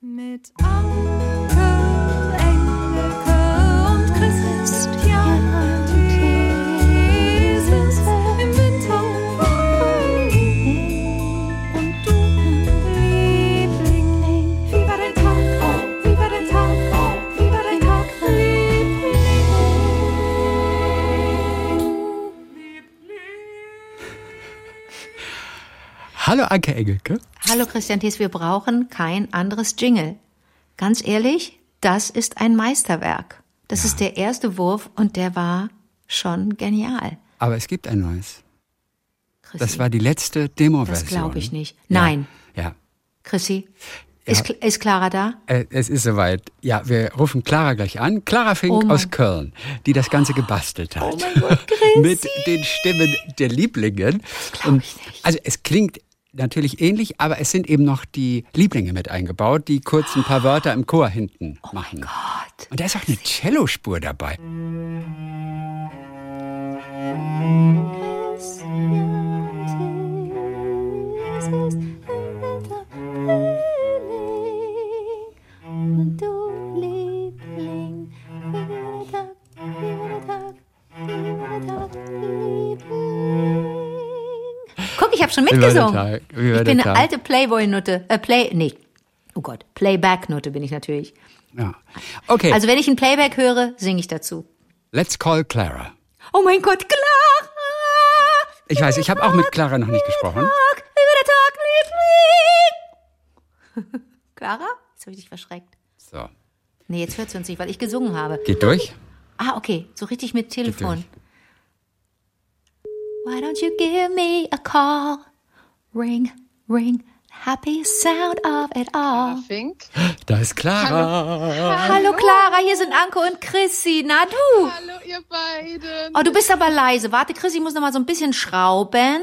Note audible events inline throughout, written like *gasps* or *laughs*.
Mit Anke, Hallo Anke Engelke. Hallo Christian Thies, wir brauchen kein anderes Jingle. Ganz ehrlich, das ist ein Meisterwerk. Das ist der erste Wurf und der war schon genial. Aber es gibt ein neues. Chrissy, Das war die letzte Demo-Version. Das glaube ich nicht. Nein. Ja. Chrissy, ist, Cl- ist Clara da? Äh, Es ist soweit. Ja, wir rufen Clara gleich an. Clara Fink Oh aus Köln, die das Ganze gebastelt hat. Oh mein Gott, *laughs* Chrissy. Mit den Stimmen der Lieblingen. Und Also es klingt natürlich ähnlich, aber es sind eben noch die Lieblinge mit eingebaut, die kurz ein paar Wörter im Chor hinten machen. Oh Gott. Und da ist auch eine Cellospur dabei. Und du Guck, ich habe schon mitgesungen. Ich bin eine alte Playboy-Nutte. Äh, Play, nee. Oh Gott, Playback-Nutte bin ich natürlich. Ja. Okay, Also wenn ich ein Playback höre, singe ich dazu. let's call Clara. Oh mein Gott, Clara! Ich weiß, ich habe auch mit Clara noch nicht gesprochen. *laughs* Clara? Jetzt habe ich dich verschreckt. So, Nee, jetzt hört sie uns nicht, weil ich gesungen habe. geht durch. Ah, okay, so richtig mit Telefon. Why don't you give me a call? Ring, ring, happy sound of it all. Fink. Da ist Clara. Hallo Clara, hier sind Anke und Chrissy. Na du? Hallo, ihr beiden. Oh, du bist aber leise. Warte, Chrissy muss noch mal so ein bisschen schrauben.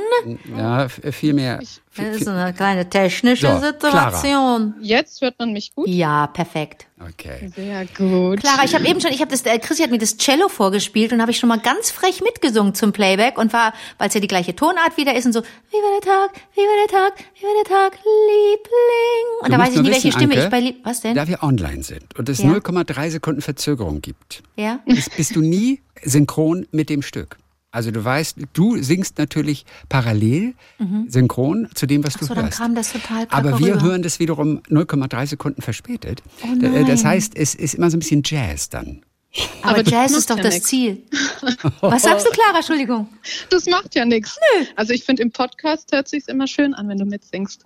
Ja, viel mehr. Das ist eine kleine technische So, Situation. Jetzt hört man mich gut? Ja, perfekt. Okay. Sehr gut. Clara, ich habe eben schon, ich habe das, äh, Chrissy hat mir das Cello vorgespielt und habe ich schon mal ganz frech mitgesungen zum Playback und war, weil es ja die gleiche Tonart wieder ist und so, wie war der Tag, wie war der Tag, wie war der Tag, Liebling. Und Du da weiß ich nie, welche wissen, Stimme Anke, ich bei Lieb, was denn? Da wir online sind und es Ja. 0,3 Sekunden Verzögerung gibt, Ja? bist, bist du nie synchron mit dem Stück. Also du weißt, du singst natürlich parallel synchron zu dem, was du Mhm. So, dann hörst. kam das total Aber wir rüber. hören das wiederum 0,3 Sekunden verspätet. Oh äh, das heißt, es ist immer so ein bisschen Jazz dann. Aber, Aber das Jazz ist doch ja das nix. Ziel. *laughs* Was sagst du, Clara? Entschuldigung. Das macht ja nichts. Also ich finde, im Podcast hört sich's immer schön an, wenn du mitsingst.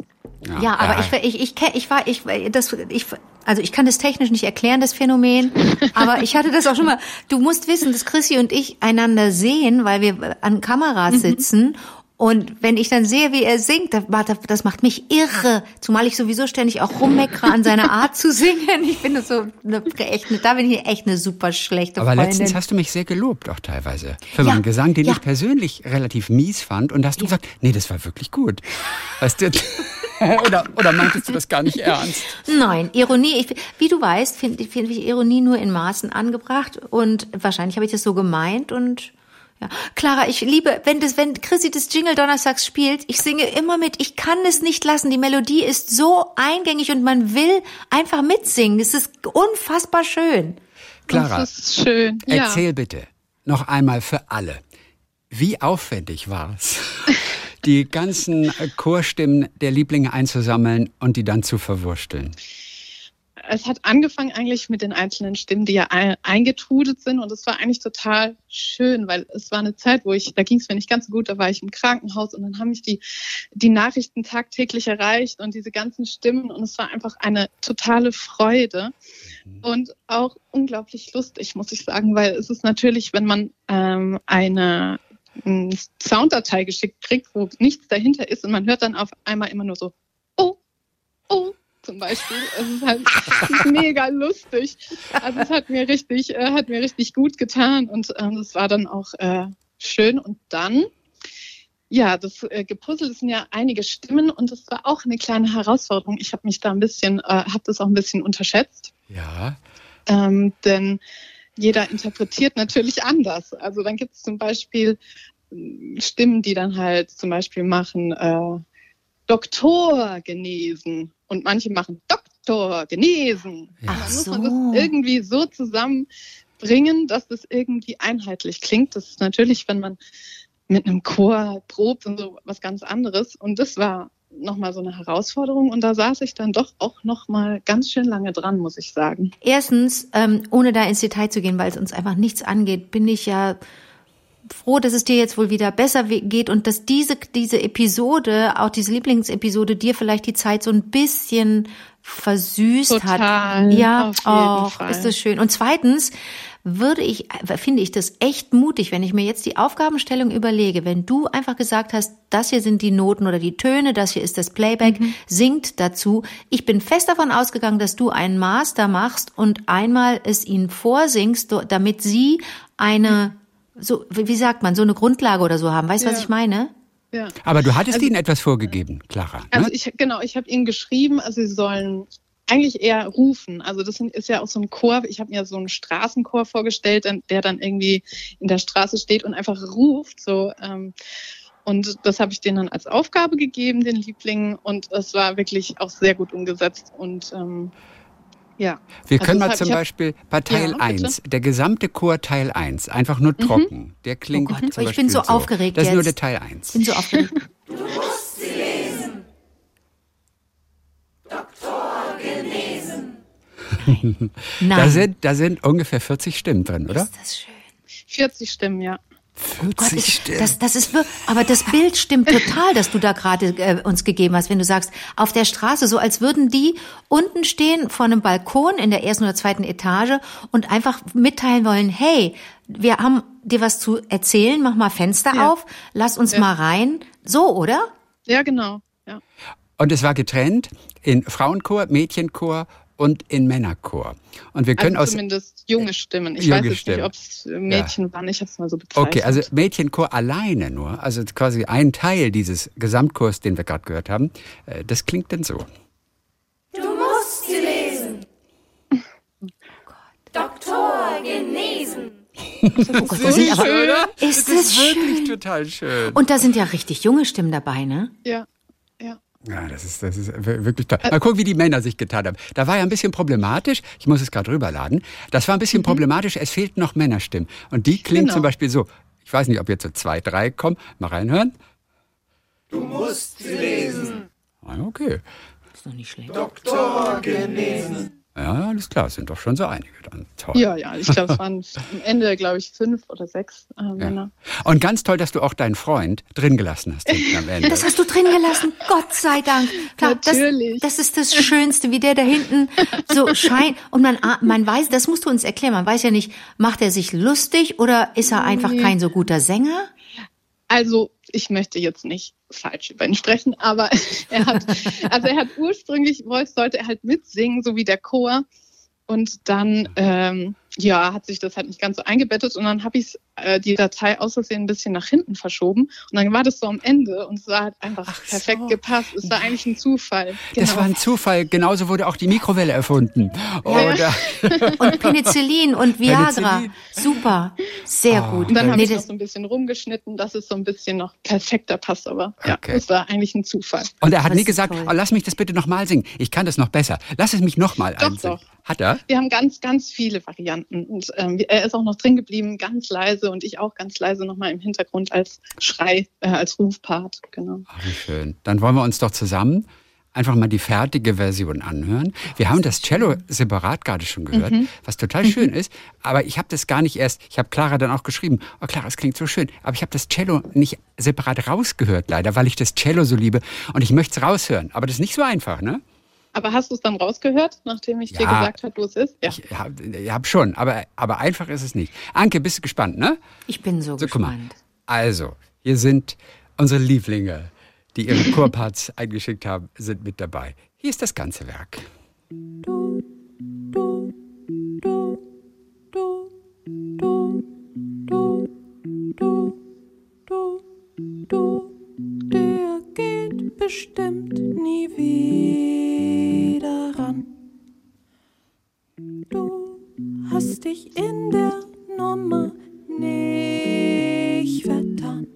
Ja, aber ja. ich, ich, ich, kenn- ich war, ich, das, ich, also ich kann das technisch nicht erklären, das Phänomen, aber ich hatte das auch schon mal. Du musst wissen, dass Chrissy und ich einander sehen, weil wir an Kameras sitzen. Und wenn ich dann sehe, wie er singt, das macht, das macht mich irre. Zumal ich sowieso ständig auch rummeckere an seiner Art zu singen. Ich bin so eine, echt, da bin ich echt eine super schlechte Aber Freundin. letztens hast du mich sehr gelobt, auch teilweise. Für Ja, meinen Gesang, den ja. ich persönlich relativ mies fand. Und da hast du gesagt, nee, das war wirklich gut. Weißt du? *laughs* oder, oder meintest du das gar nicht ernst? Nein, Ironie, ich, wie du weißt, finde find ich Ironie nur in Maßen angebracht und wahrscheinlich habe ich das so gemeint und ja. Clara, ich liebe, wenn das, wenn Chrissy das Jingle donnerstags spielt, ich singe immer mit, ich kann es nicht lassen. Die Melodie ist so eingängig und man will einfach mitsingen. Es ist unfassbar schön. Clara, Das ist schön. Ja. erzähl bitte noch einmal für alle, wie aufwendig war es, *laughs* die ganzen Chorstimmen der Lieblinge einzusammeln und die dann zu verwursteln? Es hat angefangen eigentlich mit den einzelnen Stimmen, die ja ein- eingetrudelt sind. Und es war eigentlich total schön, weil es war eine Zeit, wo ich, da ging es mir nicht ganz so gut, da war ich im Krankenhaus und dann haben mich die, die Nachrichten tagtäglich erreicht und diese ganzen Stimmen. Und es war einfach eine totale Freude und auch unglaublich lustig, muss ich sagen, weil es ist natürlich, wenn man ähm, eine ähm, Sounddatei geschickt kriegt, wo nichts dahinter ist und man hört dann auf einmal immer nur so, oh, oh, zum Beispiel. Es ist halt es *laughs* ist mega lustig. Also es hat mir richtig, äh, hat mir richtig gut getan und ähm, das war dann auch äh, schön. Und dann, ja, das äh, gepuzzelt sind ja einige Stimmen und das war auch eine kleine Herausforderung. Ich habe mich da ein bisschen, äh, habe das auch ein bisschen unterschätzt, Ja, ähm, denn jeder interpretiert natürlich anders. Also dann gibt es zum Beispiel äh, Stimmen, die dann halt zum Beispiel machen, äh, Doktor genesen und manche machen Doktor genesen. Ja. Und dann muss so. man das irgendwie so zusammenbringen, dass das irgendwie einheitlich klingt. Das ist natürlich, wenn man mit einem Chor probt und so was ganz anderes. Und das war nochmal so eine Herausforderung. Und da saß ich dann doch auch nochmal ganz schön lange dran, muss ich sagen. Erstens, ähm, ohne da ins Detail zu gehen, weil es uns einfach nichts angeht, bin ich ja froh, dass es dir jetzt wohl wieder besser geht und dass diese, diese Episode, auch diese Lieblingsepisode, dir vielleicht die Zeit so ein bisschen versüßt Total, hat. Ja, auch, Fall. ist das schön. Und zweitens würde ich, finde ich das echt mutig, wenn ich mir jetzt die Aufgabenstellung überlege, wenn du einfach gesagt hast, das hier sind die Noten oder die Töne, das hier ist das Playback, Mhm. singt dazu. Ich bin fest davon ausgegangen, dass du einen Master machst und einmal es ihnen vorsingst, damit sie eine, so, wie wie sagt man, so eine Grundlage oder so haben. Weißt du, was Ja. ich meine? Ja. Aber du hattest ihnen etwas vorgegeben, Clara. Also ne? ich genau, ich habe ihnen geschrieben, also sie sollen eigentlich eher rufen. Also das ist ja auch so ein Chor. Ich habe mir so einen Straßenchor vorgestellt, der dann irgendwie in der Straße steht und einfach ruft. So ähm, und das habe ich denen dann als Aufgabe gegeben, den Lieblingen. Und es war wirklich auch sehr gut umgesetzt. Und ähm, ja. Wir Also können mal zum Beispiel bei Teil Ja, bitte. 1, der gesamte Chor Teil 1, einfach nur trocken. Der klingt Oh Gott, zum ich bin Beispiel so aufgeregt Das ist nur der jetzt. Teil 1. Ich bin so aufgeregt. *laughs* Nein. Da sind, da sind ungefähr 40 Stimmen drin, oder? ist das schön. 40 Stimmen, ja. 40 Gott, ich, Stimmen. das, das ist wir- aber das Bild stimmt total, das du da gerade äh, uns gegeben hast, wenn du sagst, auf der Straße, so als würden die unten stehen vor einem Balkon in der ersten oder zweiten Etage und einfach mitteilen wollen, hey, wir haben dir was zu erzählen, mach mal Fenster Ja. auf, lass uns mal rein. So, oder? Ja, genau. Ja. Und es war getrennt in Frauenchor, Mädchenchor und in Männerchor. Und wir können Also aus zumindest junge Stimmen. Ich junge weiß jetzt Stimmen. nicht, ob es Mädchen waren. Ich habe es mal so bezeichnet. Okay, also Mädchenchor alleine nur, also quasi ein Teil dieses Gesamtchors, den wir gerade gehört haben, äh, das klingt denn so. Du musst sie lesen. *laughs* Doktor genesen. Oh Gott, das sind aber, schön. ist das schön? wirklich total schön. Und da sind ja richtig junge Stimmen dabei, ne? Ja, ja. Ja, das ist, das ist wir- wirklich toll. Mal gucken, wie die Männer sich getan haben. Da war ja ein bisschen problematisch, ich muss es gerade rüberladen, das war ein bisschen problematisch, es fehlten noch Männerstimmen. Und die klingt Genau. zum Beispiel so. Ich weiß nicht, ob jetzt so zwei, drei kommen. Mal reinhören. Du musst sie lesen. Ah, okay. Ist doch nicht schlecht. Ja, alles klar, es sind doch schon so einige dann. Toll. Ja, ja, ich glaube, es waren *laughs* am Ende, glaube ich, fünf oder sechs äh, Männer. Und ganz toll, dass du auch deinen Freund drin gelassen hast hinten am Ende. Das hast du drin gelassen, Gott sei Dank. Klar, Natürlich. Das, das ist das Schönste, wie der da hinten so scheint. Und man, ah- man weiß, das musst du uns erklären, man weiß ja nicht, macht er sich lustig oder ist er einfach Nee. kein so guter Sänger? Also, ich möchte jetzt nicht falsch über ihn sprechen, aber *laughs* er hat, also er hat ursprünglich, wollte, sollte er halt mitsingen, so wie der Chor. Und dann, ähm, ja, hat sich das halt nicht ganz so eingebettet und dann habe ich äh, die Datei aus Versehen ein bisschen nach hinten verschoben und dann war das so am Ende und es war halt einfach Ach so. perfekt gepasst. Es war eigentlich ein Zufall. Das war ein Zufall. Genauso wurde auch die Mikrowelle erfunden. Oder *laughs* Und Penicillin und Viagra. Penicillin. Super. Sehr Ah. gut. Und dann habe Nee, ich noch das, so ein bisschen rumgeschnitten, dass es so ein bisschen noch perfekter passt. Aber ja, Okay. es war eigentlich ein Zufall. Und er hat Das nie gesagt, oh, lass mich das bitte nochmal singen. Ich kann das noch besser. Lass es mich nochmal Doch, einsingen. doch. Hat er? Wir haben ganz, ganz viele Varianten. Und ähm, er ist auch noch drin geblieben, ganz leise und ich auch ganz leise nochmal im Hintergrund als Schrei, äh, als Rufpart. Genau. Ach, wie schön. Dann wollen wir uns doch zusammen einfach mal die fertige Version anhören. Wir haben das Cello separat gerade schon gehört, Mhm. was total schön ist. Aber ich habe das gar nicht erst, ich habe Clara dann auch geschrieben, oh Clara, es klingt so schön. Aber ich habe das Cello nicht separat rausgehört, leider, weil ich das Cello so liebe. Und ich möchte es raushören. Aber das ist nicht so einfach, ne? Aber hast du es dann rausgehört, nachdem ich dir Ja. gesagt habe, wo es ist? Ja. Ich habe hab schon, aber, aber einfach ist es nicht. Anke, bist du gespannt, ne? ich bin so, So, gespannt. Also, hier sind unsere Lieblinge, die ihre Chorparts *laughs* eingeschickt haben, sind mit dabei. Hier ist das ganze Werk. Du, du, du, du, du, du, du, du, du, bestimmt nie wieder ran. Du hast dich in der Nummer nicht vertan.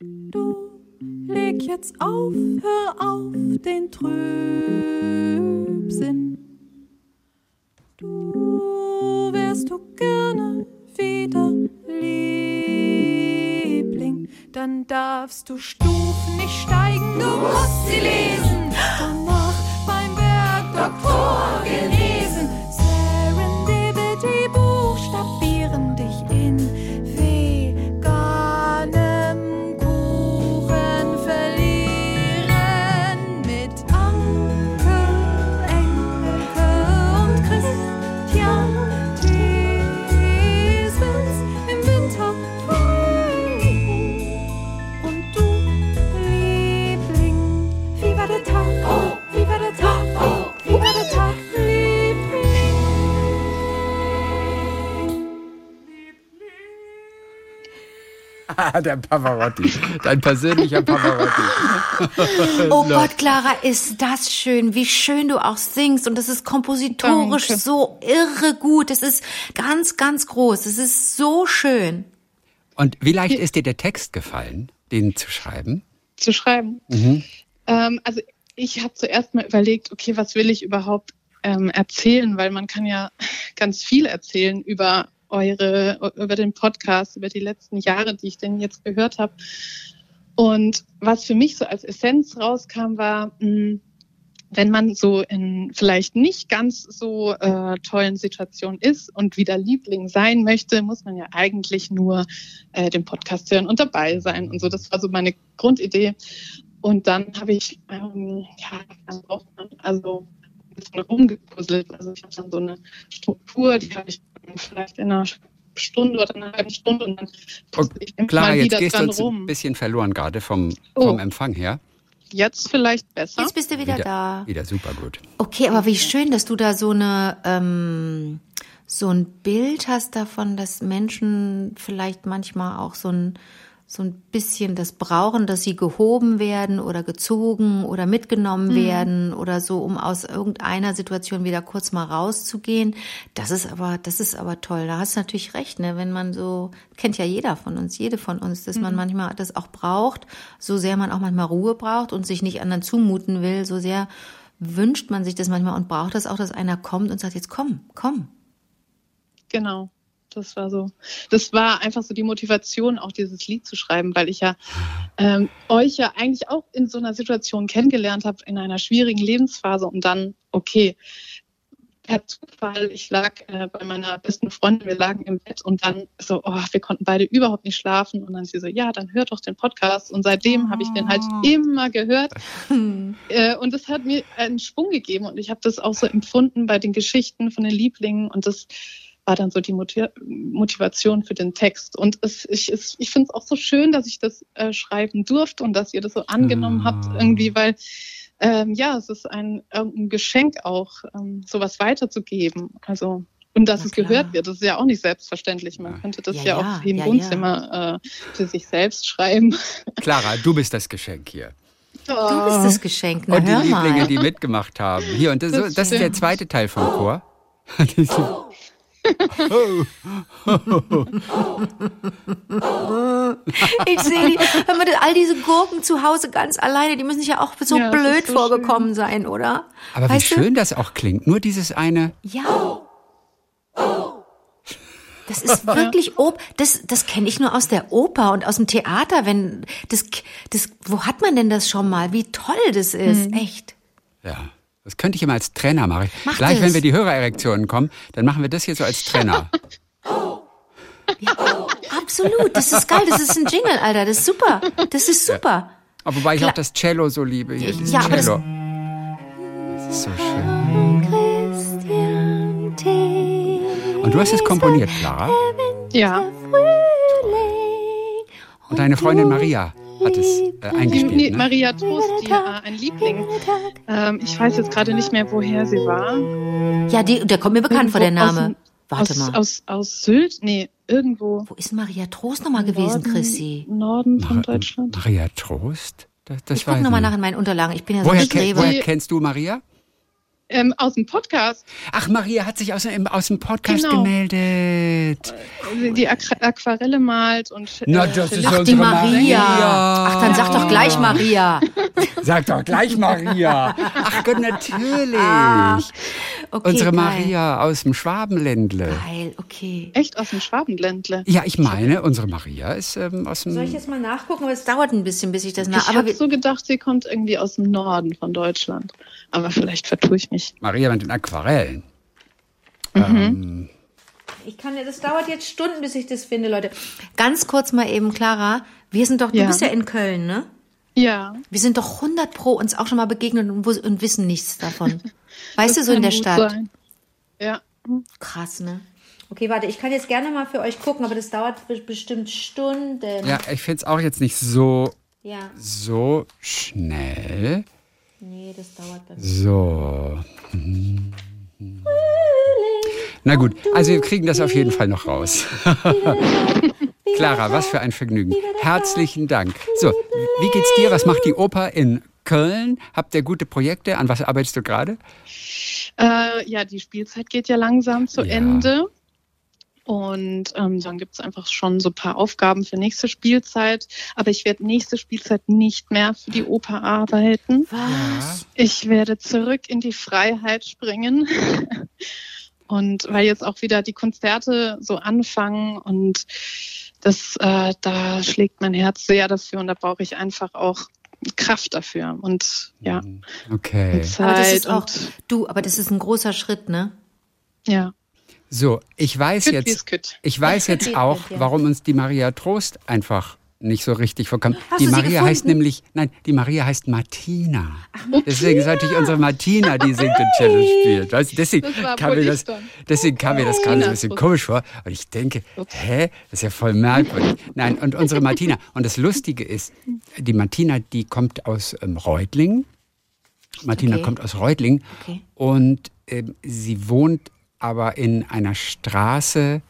Du leg jetzt auf, hör auf den Trübsinn. Du wärst du gerne wieder Liebling, dann darfst du Stufen nicht steigen, du musst sie lesen. Danach beim Bergdoktor gelesen. *laughs* der Pavarotti. Dein persönlicher Pavarotti. Oh *laughs* Gott, Clara, ist das schön, wie schön du auch singst. Und das ist kompositorisch Danke. so irre gut. Das ist ganz, ganz groß. Das ist so schön. Und wie leicht ist dir der Text gefallen, den zu schreiben? zu schreiben. Ähm, also ich habe zuerst mal überlegt, okay, was will ich überhaupt ähm, erzählen, weil man kann ja *laughs* ganz viel erzählen über eure, über den Podcast, über die letzten Jahre, die ich denn jetzt gehört habe. Und was für mich so als Essenz rauskam, war, mh, wenn man so in vielleicht nicht ganz so äh, tollen Situationen ist und wieder Liebling sein möchte, muss man ja eigentlich nur äh, den Podcast hören und dabei sein und so. Das war so meine Grundidee. Und dann habe ich ähm, ja also rumgepuzzelt. Also ich habe dann so eine Struktur, die habe ich vielleicht in einer Stunde oder einer halben Stunde und dann immer Clara, mal jetzt wieder gehst du ein bisschen verloren gerade vom, Oh. vom Empfang her. Jetzt vielleicht besser. Jetzt bist du wieder, da. Wieder super gut. Okay, aber wie schön, dass du da so eine ähm, so ein Bild hast davon, dass Menschen vielleicht manchmal auch so ein so ein bisschen das brauchen, dass sie gehoben werden oder gezogen oder mitgenommen werden oder so, um aus irgendeiner Situation wieder kurz mal rauszugehen. Das ist aber, das ist aber toll. Da hast du natürlich recht, ne? Wenn man so, kennt ja jeder von uns, jede von uns, dass man manchmal das auch braucht, so sehr man auch manchmal Ruhe braucht und sich nicht anderen zumuten will, so sehr wünscht man sich das manchmal und braucht das auch, dass einer kommt und sagt, jetzt komm, komm. Genau. Das war so. Das war einfach so die Motivation, auch dieses Lied zu schreiben, weil ich ja ähm, euch ja eigentlich auch in so einer Situation kennengelernt habe, in einer schwierigen Lebensphase und dann, okay, per Zufall, ich lag äh, bei meiner besten Freundin, wir lagen im Bett und dann so, oh, wir konnten beide überhaupt nicht schlafen und dann sie so, ja, dann hör doch den Podcast und seitdem habe ich den halt immer gehört äh, und das hat mir einen Schwung gegeben und ich habe das auch so empfunden bei den Geschichten von den Lieblingen und das war dann so die Motiv Motivation für den Text. Und es, ich, es, ich finde es auch so schön, dass ich das äh, schreiben durfte und dass ihr das so angenommen habt irgendwie, weil ähm, ja, es ist ein, ein Geschenk auch, ähm, sowas weiterzugeben. Also und dass Na es klar. gehört wird, das ist ja auch nicht selbstverständlich. Man könnte das Ja, ja, ja, auch im ja, Wohnzimmer äh, für sich selbst schreiben. *laughs* Clara, du bist das Geschenk hier. Du bist das Geschenk, na Und die hör Lieblinge, mal. die mitgemacht haben. Hier, und das, Das das ist der zweite Teil vom Chor. *laughs* Diese- Ich sehe die, hör mal, all diese Gurken zu Hause ganz alleine, die müssen sich ja auch so Ja, blöd so vorgekommen sein, oder? Aber wie Weißt du? schön das auch klingt. Nur dieses eine. Ja. Das ist wirklich Op das das kenne ich nur aus der Oper und aus dem Theater, wenn das das wo hat man denn das schon mal? Wie toll das ist, Mhm. echt. Ja. Das könnte ich immer als Trainer machen. Mach Gleich, das. wenn wir die Hörererektionen kommen, dann machen wir das hier so als Trainer. *laughs* Absolut, das ist geil, das ist ein Jingle, Alter, das ist super. Das ist super. Aber wobei ich Klar. auch das Cello so liebe. Hier, dieses Ja, aber das- Cello. Das ist so schön. Und du hast es komponiert, Clara. Ja. Und deine Freundin Maria hat es äh, eingespielt. nee, ne? Maria Trost, die, äh, ein Liebling. Ähm, ich weiß jetzt gerade nicht mehr, woher sie war. Ja, die, der kommt mir bekannt vor, der Irgendwo aus Name. Warte aus, mal. Aus, aus Sylt? Nee, irgendwo. Wo ist Maria Trost nochmal gewesen, Chrissy? Norden von Mar- Deutschland. Maria Trost? Das, das Ich gucke nochmal nach in meinen Unterlagen. Ich bin ja so Woher, ein Streber. woher kennst du Maria? Ähm, aus dem Podcast. Ach, Maria hat sich aus, dem- aus dem Podcast Genau. gemeldet. Die Aqu Aquarelle malt und Na, äh, das ist Ach, die Maria. Maria. Ach, dann sag doch gleich Maria. *laughs* Sag doch gleich Maria. Ach Gott, natürlich. Okay, Unsere geil. Maria aus dem Schwabenländle. Geil, okay. echt aus dem Schwabenländle. Ja, ich meine, unsere Maria ist ähm, aus dem. Soll ich jetzt mal nachgucken? Aber es dauert ein bisschen, bis ich das Ich nach. Aber habe so gedacht, sie kommt irgendwie aus dem Norden von Deutschland. Aber vielleicht vertue ich mich. Maria mit den Aquarellen. ich kann ja, das dauert jetzt Stunden, bis ich das finde, Leute. Ganz kurz mal eben, Clara. Wir sind doch, du Ja. bist ja in Köln, ne? Ja. Wir sind doch 100 pro uns auch schon mal begegnet und, und wissen nichts davon. *laughs* Weißt das du, so in der Stadt. sein. Ja. Krass, ne? Okay, warte, ich kann jetzt gerne mal für euch gucken, aber das dauert be- bestimmt Stunden. Ja, ich finde es auch jetzt nicht so, Ja, so schnell. Nee, das dauert dann. So. Na gut, also wir kriegen das auf jeden Fall noch raus. *laughs* Clara, was für ein Vergnügen. Herzlichen Dank. So, wie geht's dir? Was macht die Oper in Köln? Habt ihr gute Projekte? An was arbeitest du gerade? Äh, ja, die Spielzeit geht ja langsam zu Ja. Ende. Und ähm, dann gibt es einfach schon so ein paar Aufgaben für nächste Spielzeit. Aber ich werde nächste Spielzeit nicht mehr für die Oper arbeiten. Was? Ich werde zurück in die Freiheit springen. *laughs* Und weil jetzt auch wieder die Konzerte so anfangen und das, äh, da schlägt mein Herz sehr dafür und da brauche ich einfach auch Kraft dafür und ja, Okay. und Zeit Aber das ist auch, und du, aber das ist ein großer Schritt, ne? ja. So, ich weiß Kütt, jetzt, kütt. ich weiß jetzt auch, ja. warum uns die Maria Trost einfach nicht so richtig vorkommt. Hast die Maria gefunden? heißt nämlich, nein, die Maria heißt Martina. Deswegen sollte ich unsere Martina, die singt und Cello spielt. Weißt du, deswegen kam mir das, deswegen kam mir das gerade so ein Martina bisschen komisch vor. Und ich denke, hä, das ist ja voll merkwürdig. Nein, und unsere Martina. Und das Lustige ist, die Martina, die kommt aus ähm, Reutlingen. Martina Okay. kommt aus Reutlingen Okay. und ähm, sie wohnt aber in einer Straße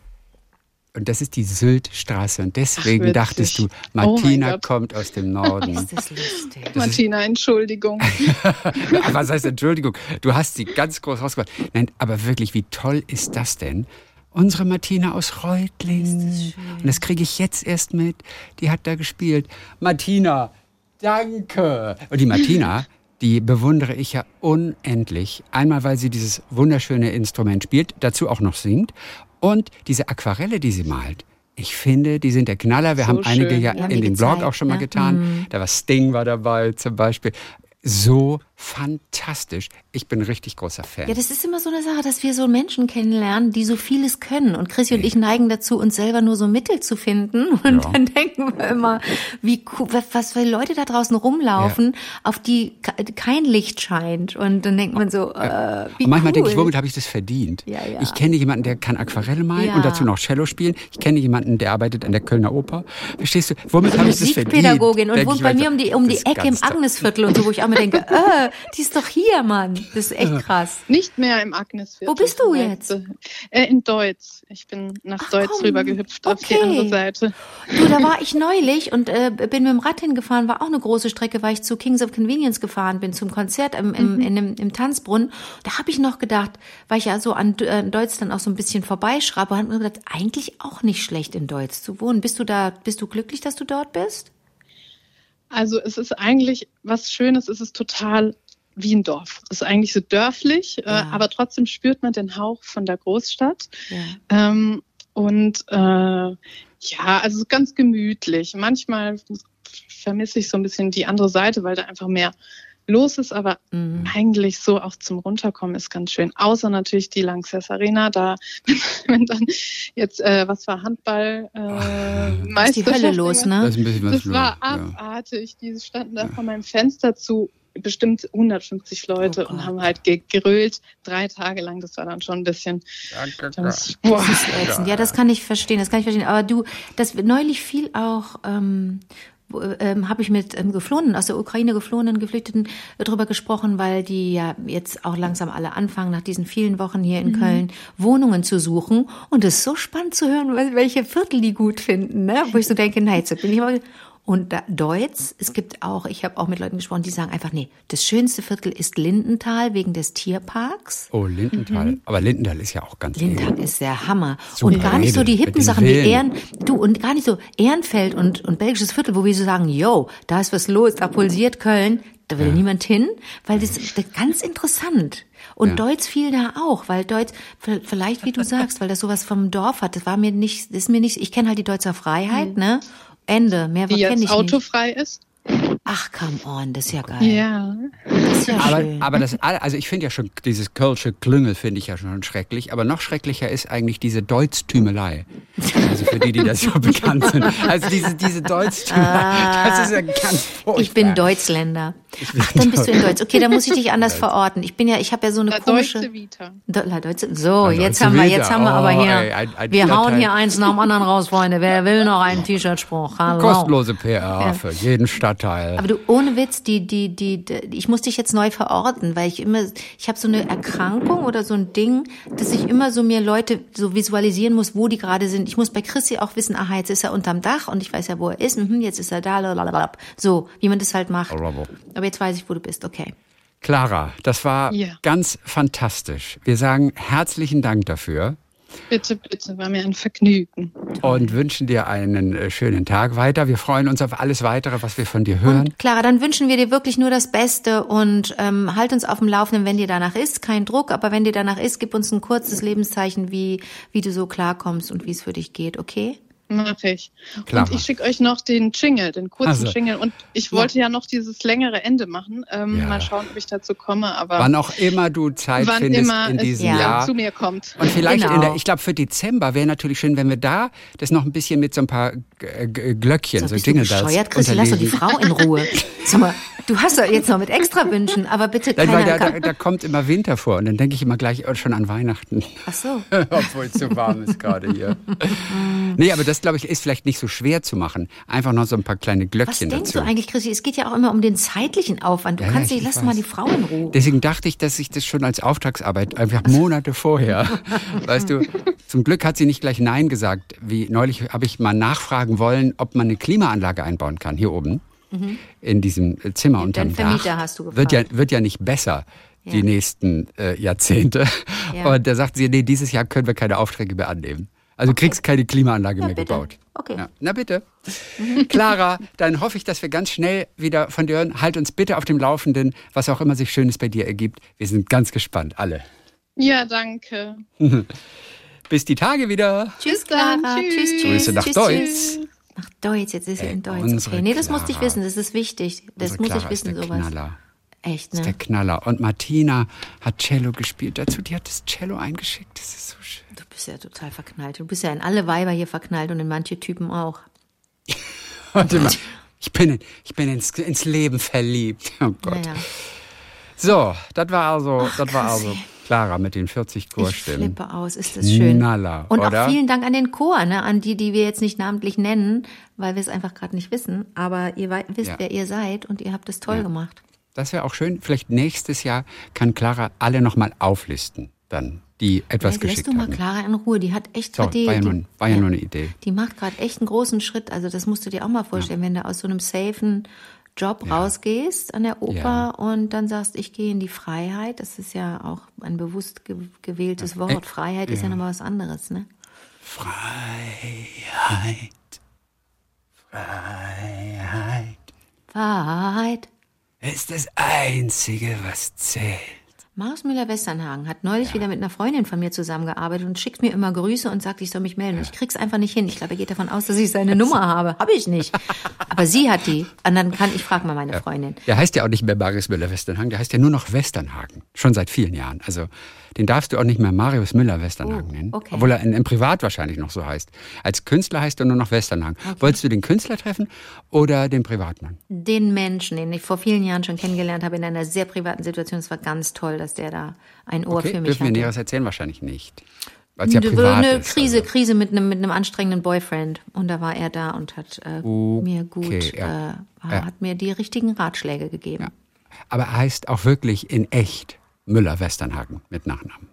und das ist die Syltstraße und deswegen witzig. dachtest du, Oh Martina Gott. kommt aus dem Norden. Ist das lustig. Martina, Entschuldigung. Aber *laughs* was heißt Entschuldigung? Du hast sie ganz groß rausgebracht. Nein, aber wirklich, wie toll ist das denn? Unsere Martina aus Reutlingen. Und das kriege ich jetzt erst mit. Die hat da gespielt. Martina, danke. Und die Martina, die bewundere ich ja unendlich. Einmal, weil sie dieses wunderschöne Instrument spielt, dazu auch noch singt. Und diese Aquarelle, die sie malt. Ich finde, die sind der Knaller. Wir So haben einige schön. ja Die haben in den Blog auch schon mal ne? getan. Da war Sting war dabei zum Beispiel. So fantastisch. Ich bin richtig großer Fan. Ja, das ist immer so eine Sache, dass wir so Menschen kennenlernen, die so vieles können. Und Chrissy und ich neigen dazu, uns selber nur so Mittel zu finden. *laughs* Und Ja. dann denken wir immer, wie cool, was für Leute da draußen rumlaufen, auf die ke- kein Licht scheint. Und dann denkt man so, äh, wie Und manchmal cool. denke ich, womit habe ich das verdient? Ja, ja. Ich kenne jemanden, der kann Aquarelle malen Ja. und dazu noch Cello spielen. Ich kenne jemanden, der arbeitet an der Kölner Oper. Verstehst du? Womit habe ich das verdient? Musikpädagogin und wohnt bei mir um die, um die Ecke im. Agnesviertel und so, wo ich auch mir denke, äh, die ist doch hier, Mann. Das ist echt krass. Nicht mehr im Agnesviertel. Wo bist du jetzt? Äh, in Deutz. Ich bin nach Ach, Deutz komm. rübergehüpft auf die Okay. andere Seite. Du, da war ich neulich und äh, bin mit dem Rad hingefahren, war auch eine große Strecke, weil ich zu Kings of Convenience gefahren bin, zum Konzert im, im, in dem, im Tanzbrunnen. Da habe ich noch gedacht, weil ich ja so an äh, Deutsch dann auch so ein bisschen vorbeischraube, habe mir gedacht, eigentlich auch nicht schlecht in Deutsch zu wohnen. Bist du da, bist du glücklich, dass du dort bist? Also es ist eigentlich was Schönes, es ist total wie ein Dorf. Es ist eigentlich so dörflich, Ja. äh, aber trotzdem spürt man den Hauch von der Großstadt. Ja. Ähm, und äh, ja, also es ist ganz gemütlich. Manchmal vermisse ich so ein bisschen die andere Seite, weil da einfach mehr los ist, aber Mhm. eigentlich so auch zum Runterkommen ist ganz schön. Außer natürlich die Lanxess Arena, da *laughs* wenn dann jetzt, äh, was war Handball, äh, ist die Hölle los, ne? ist ein bisschen was das war los, ja. abartig. Die standen da vor meinem Fenster zu bestimmt 150 Leute Oh und haben halt ge gerölt. Drei Tage lang. Das war dann schon ein bisschen. Danke, Das, boah. Das. Ja, das kann ich verstehen, das kann ich verstehen. Aber du, das neulich fiel auch, ähm, ähm, habe ich mit ähm, Geflohenen, aus der Ukraine geflohenen Geflüchteten drüber gesprochen, weil die ja jetzt auch langsam alle anfangen, nach diesen vielen Wochen hier in Köln Wohnungen zu suchen. Und es ist so spannend zu hören, wel- welche Viertel die gut finden, ne? Wo ich so denke, na, jetzt bin ich mal. Und da, Deutz, es gibt auch, ich habe auch mit Leuten gesprochen, die sagen einfach, nee, das schönste Viertel ist Lindenthal wegen des Tierparks. Oh, Lindenthal. Aber Lindenthal ist ja auch ganz Lindenthal edel. ist der Hammer. Super und gar nicht so die hippen Sachen wie Villen. Ehren, du, und gar nicht so Ehrenfeld und, und belgisches Viertel, wo wir so sagen, yo, da ist was los, da pulsiert Köln, da will niemand hin, weil das, das ist ganz interessant. Und Ja. Deutz fiel da auch, weil Deutz, v- vielleicht wie du sagst, weil das sowas vom Dorf hat, das war mir nicht, das ist mir nicht, ich kenne halt die Deutzer Freiheit, ne? Ende, mehr kenne ich nicht. autofrei ist. Ach, come on, das ist ja geil. Ja. Das ist ja Aber, schön. aber das, also ich finde ja schon, dieses Kölsche Klüngel finde ich ja schon schrecklich, aber noch schrecklicher ist eigentlich diese Deutztümelei. Also für die, die das so *laughs* bekannt sind. Also diese, diese Deutztümelei, das ist ja ganz furchtbar. Ah. ich bin Deutschländer. Ach, dann bist du in Deutsch. Okay, dann muss ich dich *laughs* anders verorten. Ich bin ja, ich habe ja so eine La komische. Deutsche Vita. La Deutsche. So, La jetzt Deutsche haben wir, jetzt haben wir aber Oh, hier. ey, ein- ein wir hauen hier eins nach dem anderen raus, Freunde. Wer will noch einen T-Shirt-Spruch? Kostenlose PR für jeden Stadtteil. Aber du, ohne Witz, die, die, die, die, ich muss dich jetzt neu verorten, weil ich immer, ich habe so eine Erkrankung oder so ein Ding, dass ich immer so mir Leute so visualisieren muss, wo die gerade sind. Ich muss bei Chrissy auch wissen, aha, jetzt ist er unterm Dach und ich weiß ja, wo er ist, mhm, jetzt ist er da, lalalala. so, wie man das halt macht. Aber jetzt weiß ich, wo du bist, okay. Clara, das war Ja. ganz fantastisch. Wir sagen herzlichen Dank dafür Bitte, bitte, war mir ein Vergnügen. und wünschen dir einen äh, schönen Tag weiter. Wir freuen uns auf alles weitere, was wir von dir hören. Und Clara, dann wünschen wir dir wirklich nur das Beste und ähm, halt uns auf dem Laufenden, wenn dir danach ist. Kein Druck, aber wenn dir danach ist, gib uns ein kurzes Lebenszeichen, wie, wie du so klarkommst und wie es für dich geht, okay? Mache ich. Clara. Und ich schicke euch noch den Jingle, den kurzen Also. Jingle. Und ich wollte ja. noch dieses längere Ende machen. Ähm, Ja. Mal schauen, ob ich dazu komme. Aber Wann auch immer du Zeit wann findest immer in es diesem Ja. Jahr. zu mir kommt. Und vielleicht Genau. in der, ich glaube für Dezember wäre natürlich schön, wenn wir da das noch ein bisschen mit so ein paar G- G- Glöckchen, So, so, bist Jingle du Bells bescheuert, Christi, lass doch die. Frau in Ruhe. *laughs* Sag mal, du hast doch jetzt noch mit extra Wünschen, aber bitte Nein, weil da, da, da kommt immer Winter vor und dann denke ich immer gleich oh, schon an Weihnachten, Ach so. *laughs* obwohl es so warm ist gerade hier. nee, aber das glaube ich ist vielleicht nicht so schwer zu machen. Einfach noch so ein paar kleine Was Glöckchen denkst dazu. du eigentlich, Christi? Es geht ja auch immer um den zeitlichen Aufwand. Du Ja, ja, kannst ich dich, lass weiß. mal die Frau in Ruhe. Deswegen dachte ich, dass ich das schon als Auftragsarbeit einfach Monate vorher, *laughs* weißt du, zum Glück hat sie nicht gleich Nein gesagt. Wie neulich habe ich mal nachfragen wollen, ob man eine Klimaanlage einbauen kann hier oben in diesem Zimmer Den unterm Vermieter Dach. hast du wird ja, wird ja nicht besser die Ja. nächsten äh, Jahrzehnte. *laughs* Ja. Und da sagt sie, nee, dieses Jahr können wir keine Aufträge mehr annehmen. Also du kriegst keine Klimaanlage Ja, mehr bitte. gebaut. Okay. Ja. Na bitte. *laughs* Clara, dann hoffe ich, dass wir ganz schnell wieder von dir hören. Halt uns bitte auf dem Laufenden, was auch immer sich Schönes bei dir ergibt. Wir sind ganz gespannt, alle. Ja, danke. *laughs* Bis die Tage wieder. Tschüss. Clara. Tschüss. Tschüss, tschüss. Grüße nach tschüss, Deutsch. Tschüss. Nach Deutsch, jetzt ist sie Ey, in Deutsch. Okay. Nee, das musste ich wissen, das ist wichtig. Das Unsere muss Clara ich wissen, ist der sowas. Knaller. Echt, Ist der ne? Knaller. Und Martina hat Cello gespielt. Dazu, die hat das Cello eingeschickt. Das ist so schön. Du bist ja total verknallt. Du bist ja in alle Weiber hier verknallt und in manche Typen auch. *laughs* Warte mal. Ich bin, in, ich bin ins, ins Leben verliebt. Oh Gott. Naja. So, das war also, das war also. Clara mit den 40 Ich Chorstimmen. flippe aus, ist das schön. Knaller, und oder? auch vielen Dank an den Chor, ne, an die, die wir jetzt nicht namentlich nennen, weil wir es einfach gerade nicht wissen. Aber ihr wisst, Ja. wer ihr seid und ihr habt es toll gemacht. Das wäre auch schön. Vielleicht nächstes Jahr kann Clara alle nochmal auflisten, dann, die etwas Ja, lässt geschickt du mal haben. Clara in Ruhe, die hat echt So, die, war ja die, nur- war ja nur eine Idee. Die macht gerade echt einen großen Schritt. Also das musst du dir auch mal vorstellen, wenn du aus so einem safen Job rausgehst an der Oper Ja. und dann sagst, ich gehe in die Freiheit. Das ist ja auch ein bewusst ge gewähltes Wort. Freiheit ist ja ja. nochmal was anderes, ne? Freiheit. Freiheit Wahrheit. ist das Einzige, was zählt. Marius Müller-Westernhagen hat neulich wieder mit einer Freundin von mir zusammengearbeitet und schickt mir immer Grüße und sagt, ich soll mich melden. Ich krieg's einfach nicht hin. Ich glaube, er geht davon aus, dass ich seine Nummer habe. Habe ich nicht. Aber sie hat die. Und dann kann ich frag mal meine Freundin. Der heißt ja auch nicht mehr Marius Müller-Westernhagen, der heißt ja nur noch Westernhagen. Schon seit vielen Jahren. Also den darfst du auch nicht mehr Marius Müller-Westernhagen Oh, nennen. okay. Obwohl er in, im Privat wahrscheinlich noch so heißt. Als Künstler heißt er nur noch Westernhagen. Wolltest du den Künstler treffen oder den Privatmann? Den Menschen, den ich vor vielen Jahren schon kennengelernt habe, in einer sehr privaten Situation. Es war ganz toll, dass der da ein Ohr Okay, für mich dürfen wir hatte. Näheres erzählen? Wahrscheinlich nicht. Weil es ja Eine privat eine ist. Krise, also. Krise mit einem, mit einem anstrengenden Boyfriend. Und da war er da und hat äh, mir gut, Okay, ja. äh, Ja. hat mir die richtigen Ratschläge gegeben. Ja. Aber er heißt auch wirklich in echt Müller-Westernhagen mit Nachnamen.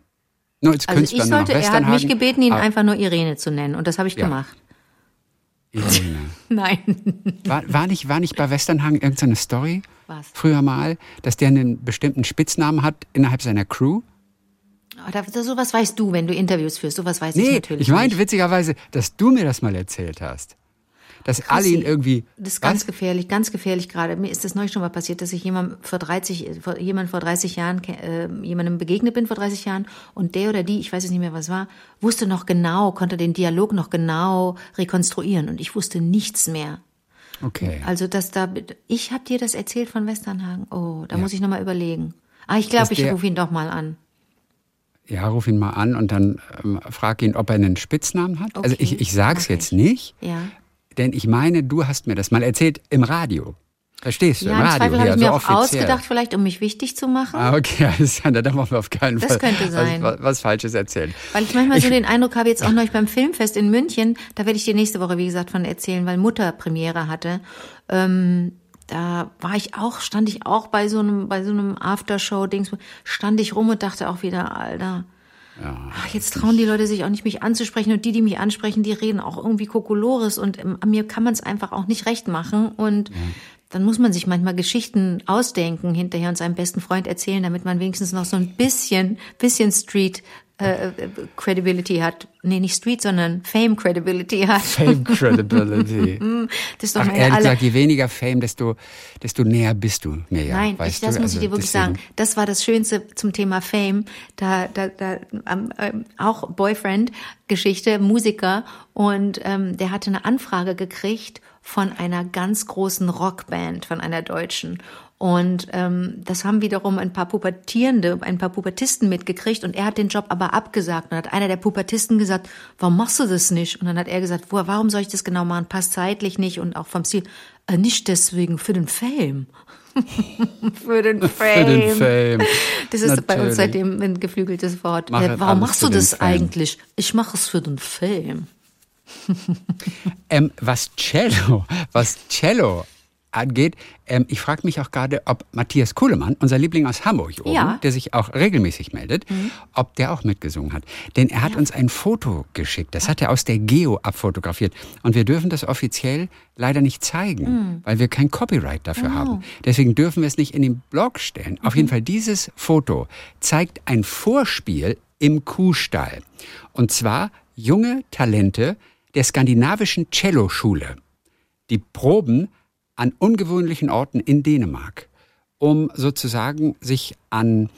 Nur als Also Künstler ich sollte, er hat mich gebeten, ihn aber- einfach nur Irene zu nennen. Und das habe ich Ja. gemacht. Irene. *laughs* Nein. War, war, nicht, war nicht bei Westernhagen irgendeine Story? Was? Früher mal, dass der einen bestimmten Spitznamen hat innerhalb seiner Crew? Oh, da, sowas weißt du, wenn du Interviews führst. Sowas weiß ich Nee, natürlich ich meinte nicht. witzigerweise, dass du mir das mal erzählt hast. Dass alle ihn irgendwie. Das ist ganz Was? gefährlich, ganz gefährlich gerade. Mir ist das neulich schon mal passiert, dass ich jemand vor 30, vor, jemand vor 30 Jahren, äh, jemandem begegnet bin vor 30 Jahren und der oder die, ich weiß jetzt nicht mehr, was war, wusste noch genau, konnte den Dialog noch genau rekonstruieren und ich wusste nichts mehr. Okay. Also, dass da, ich habe dir das erzählt von Westernhagen. Oh, da muss ich nochmal überlegen. Ah, ich glaube, ich rufe ihn doch mal an. Ja, ruf ihn mal an und dann ähm, frag ihn, ob er einen Spitznamen hat. also Okay, ich, ich sag's mach jetzt ich. nicht, Ja. Denn ich meine, du hast mir das mal erzählt im Radio. Verstehst du? Ja, Im Radio, Zweifel habe ich mir so auch offiziell. ausgedacht, vielleicht um mich wichtig zu machen. Ah, okay, *laughs* alles klar, dann machen wir auf keinen Das Fall könnte sein. Was, was Falsches erzählen. Weil ich manchmal so den Eindruck habe, jetzt auch neulich beim Filmfest in München, da werde ich dir nächste Woche, wie gesagt, von erzählen, weil Mutter Premiere hatte. Ähm, da war ich auch, stand ich auch bei so einem, bei so einem Aftershow-Dings, stand ich rum und dachte auch wieder, Alter, ach, jetzt trauen die Leute sich auch nicht, mich anzusprechen. Und die, die mich ansprechen, die reden auch irgendwie Kokolores. Und ähm, mir kann man es einfach auch nicht recht machen. Und dann muss man sich manchmal Geschichten ausdenken, hinterher und seinem besten Freund erzählen, damit man wenigstens noch so ein bisschen, bisschen Street äh, äh, Credibility hat. Nee, nicht Street, sondern Fame Credibility hat. Fame *laughs* Credibility. Das ist doch Ach, ehrlich aller, gesagt, je weniger Fame, desto, desto näher bist du mir ja. Nein, ich, das du? muss ich Also dir wirklich deswegen- sagen. Das war das Schönste zum Thema Fame. Da, da, da ähm, auch Boyfriend-Geschichte, Musiker und ähm, der hatte eine Anfrage gekriegt von einer ganz großen Rockband, von einer deutschen. Und ähm, das haben wiederum ein paar Pubertierende, ein paar Pubertisten mitgekriegt und er hat den Job aber abgesagt. Und hat einer der Pubertisten gesagt, warum machst du das nicht? Und dann hat er gesagt, wo, warum soll ich das genau machen? Passt zeitlich nicht und auch vom Stil. Äh, nicht deswegen, für den Fame. *laughs* *laughs* für den Fame. Für den Fame. Das ist bei Natürlich. uns seitdem ein geflügeltes Wort. Mach Äh, halt Warum machst du das Fame. eigentlich? Ich mache es für den Fame. Ähm, was Cello, was Cello angeht, ähm, ich frage mich auch gerade, ob Matthias Kuhlemann, unser Liebling aus Hamburg oben, Ja. Mhm. der sich auch regelmäßig meldet, ob der auch mitgesungen hat. Denn er hat uns ein Foto geschickt. Das hat er aus der Geo abfotografiert. Und wir dürfen das offiziell leider nicht zeigen, Mhm. weil wir kein Copyright dafür haben. Deswegen dürfen wir es nicht in den Blog stellen. Auf Mhm. jeden Fall, dieses Foto zeigt ein Vorspiel im Kuhstall. Und zwar junge Talente der skandinavischen Celloschule. Die proben an ungewöhnlichen Orten in Dänemark, um sozusagen sich an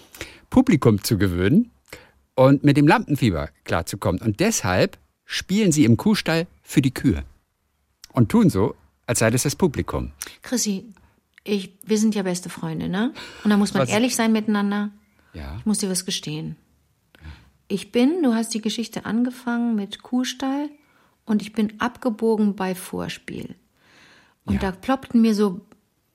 Publikum zu gewöhnen und mit dem Lampenfieber klarzukommen. Und deshalb spielen sie im Kuhstall für die Kühe und tun so, als sei das das Publikum. Chrissy, ich, wir sind ja beste Freunde, ne? Und da muss man Was- ehrlich sein miteinander. Ja. Ich muss dir was gestehen. Ich bin, du hast die Geschichte angefangen mit Kuhstall und ich bin abgebogen bei Vorspiel. Und Ja. da ploppten mir so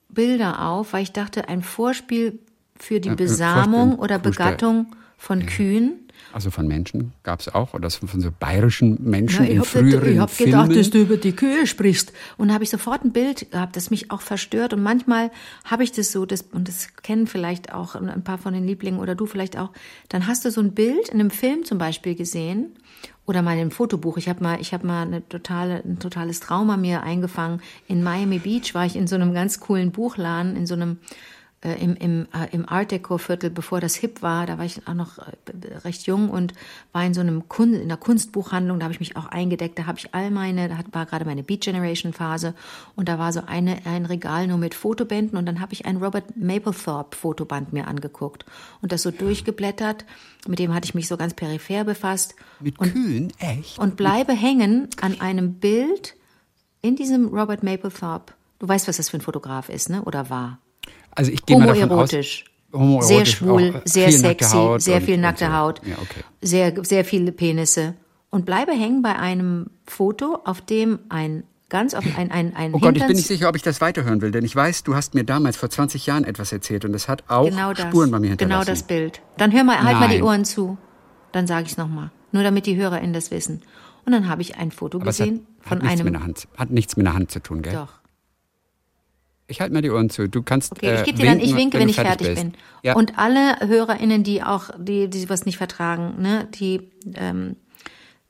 Bilder auf, weil ich dachte, ein Vorspiel für die Ja, äh, Besamung Vorspiel, oder. Begattung von Kühen. Also von Menschen gab es auch, oder von so bayerischen Menschen Ja, in ich früheren habe Filmen. gedacht, dass du über die Kühe sprichst. Und da habe ich sofort ein Bild gehabt, das mich auch verstört. Und manchmal habe ich das so, das, und das kennen vielleicht auch ein paar von den Lieblingen oder du vielleicht auch. Dann hast du so ein Bild in einem Film zum Beispiel gesehen oder mal einem Fotobuch. Ich habe mal, ich habe mal eine totale, ein totales Trauma mir eingefangen. In Miami Beach war ich in so einem ganz coolen Buchladen, in so einem äh, im, im, äh, im Art Deco Viertel, bevor das hip war, da war ich auch noch äh, recht jung und war in so einem Kun in einer Kunstbuchhandlung, da habe ich mich auch eingedeckt, da habe ich all meine, da hat- war gerade meine Beat Generation Phase und da war so eine, ein Regal nur mit Fotobänden und dann habe ich ein Robert Mapplethorpe Fotoband mir angeguckt und das so durchgeblättert, mit dem hatte ich mich so ganz peripher befasst Mit Kühen? Echt? und bleibe hängen an einem Bild in diesem Robert Mapplethorpe. Du weißt, was das für ein Fotograf ist, ne? Oder war? Also ich gehe mal davon aus, Homoerotisch. homoerotisch, sehr schwul, auch, äh, sehr sexy, Haut sehr und- viel und nackte so. Haut, Ja, okay. sehr, sehr viele Penisse. Und bleibe hängen bei einem Foto, auf dem ein ganz auf ein, ein, ein Oh Gott, ich bin Hinterns- nicht sicher, ob ich das weiterhören will, denn ich weiß, du hast mir damals vor 20 Jahren etwas erzählt und das hat auch genau das, Spuren bei mir Genau hinterlassen. das Bild. Dann hör mal, halt mal die Nein. Ohren zu. Dann sage ich es nochmal. Nur damit die HörerInnen das wissen. Und dann habe ich ein Foto Aber es hat, gesehen hat, von einem. Hand, hat nichts mit der Hand zu tun, gell? Doch. Ich halte mir die Ohren zu. Du kannst Okay, ich äh, gebe dir dann, ich winke, wenn ich fertig bist. bin. Ja. Und alle HörerInnen, die auch, die, die was nicht vertragen, ne, die ähm,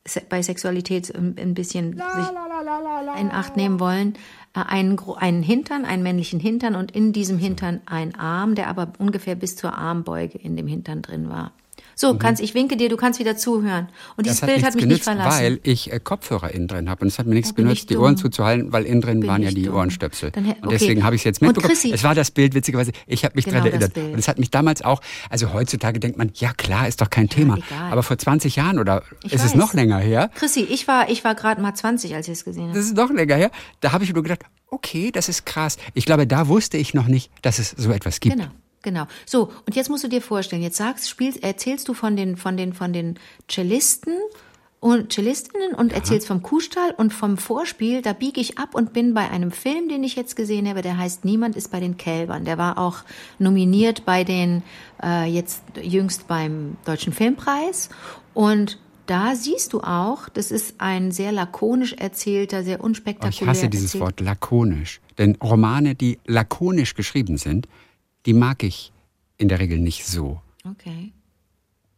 se- bei Sexualität ein bisschen sich in Acht nehmen wollen, äh, einen, gro- einen Hintern, einen männlichen Hintern und in diesem Hintern ein Arm, der aber ungefähr bis zur Armbeuge in dem Hintern drin war. So, kannst, ich winke dir, du kannst wieder zuhören. Und dieses Mhm. Hat Bild hat mich genützt, nicht verlassen. weil ich äh, Kopfhörer innen drin habe. Und es hat mir nichts Oh, genützt, die. Ohren zuzuhalten, weil innen drin Bin waren ja die dumm. Ohrenstöpsel. Dann hä- Und okay. deswegen habe ich es jetzt mitbekommen. Es war das Bild, witzigerweise. Ich habe mich Genau, das erinnert. Bild. Und es hat mich damals auch, also heutzutage denkt man, ja klar, ist doch kein Thema. egal. Aber vor 20 Jahren oder Ich ist es weiß. noch länger her? Chrissy, ich war, ich war gerade mal 20, als ich es gesehen habe. Das ist noch länger her. Da habe ich nur gedacht, okay, das ist krass. Ich glaube, da wusste ich noch nicht, dass es so etwas gibt. Genau, genau. So, und jetzt musst du dir vorstellen, jetzt sagst, spielst, erzählst du von den, von den, von den Cellisten und Cellistinnen und erzählst vom Kuhstall und vom Vorspiel, da biege ich ab und bin bei einem Film, den ich jetzt gesehen habe, der heißt Niemand ist bei den Kälbern. Der war auch nominiert bei den, äh, jetzt jüngst beim Deutschen Filmpreis und da siehst du auch, das ist ein sehr lakonisch erzählter, sehr Oh, unspektakulär ich hasse dieses erzählt- Wort lakonisch. Denn Romane, die lakonisch geschrieben sind, die mag ich in der Regel nicht so. Okay.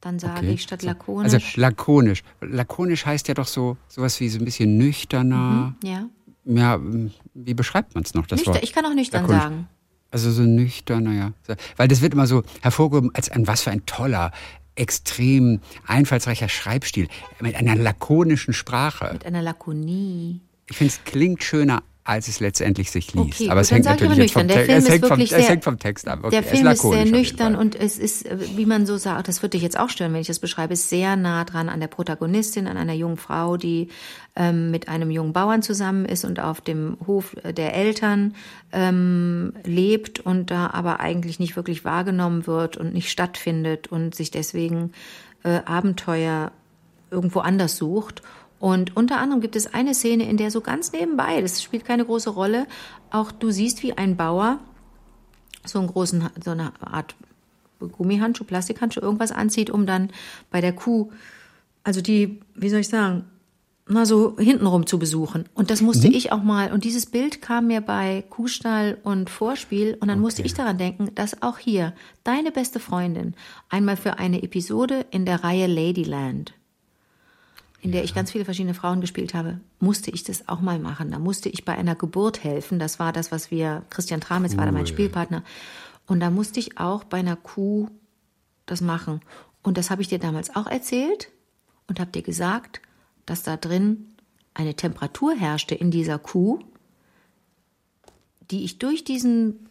Dann sage Okay. ich statt lakonisch. Also lakonisch. Lakonisch heißt ja doch so sowas wie so ein bisschen nüchterner. ja. Ja, m, wie beschreibt man es noch, das Nüchtern, Wort? ich kann auch nüchtern Lakonisch. sagen. Also so nüchterner, ja. Weil das wird immer so hervorgehoben als ein was für ein toller, extrem einfallsreicher Schreibstil mit einer lakonischen Sprache. Mit einer Lakonie. Ich finde, es klingt schöner, als es letztendlich sich liest. Okay, aber es hängt natürlich jetzt vom, Te es ist hängt vom, wirklich es sehr- hängt vom Text ab. Okay, Der er ist Film ist lakonisch sehr nüchtern und es ist, wie man so sagt, das würde dich jetzt auch stören, wenn ich das beschreibe, ist sehr nah dran an der Protagonistin, an einer jungen Frau, die ähm, mit einem jungen Bauern zusammen ist und auf dem Hof der Eltern ähm, lebt und da aber eigentlich nicht wirklich wahrgenommen wird und nicht stattfindet und sich deswegen äh, Abenteuer irgendwo anders sucht. Und unter anderem gibt es eine Szene, in der so ganz nebenbei, das spielt keine große Rolle, auch du siehst, wie ein Bauer so einen großen, so eine Art Gummihandschuh, Plastikhandschuh, irgendwas anzieht, um dann bei der Kuh, also die, wie soll ich sagen, na so hintenrum zu besuchen. Und das musste ich auch mal, und dieses Bild kam mir bei Kuhstall und Vorspiel, und dann musste ich daran denken, dass auch hier deine beste Freundin einmal für eine Episode in der Reihe Ladyland in der ich ganz viele verschiedene Frauen gespielt habe, musste ich das auch mal machen. Da musste ich bei einer Geburt helfen. Das war das, was wir, Christian Tramitz war da mein Spielpartner. Und da musste ich auch bei einer Kuh das machen. Und das habe ich dir damals auch erzählt und habe dir gesagt, dass da drin eine Temperatur herrschte in dieser Kuh, die ich durch diesen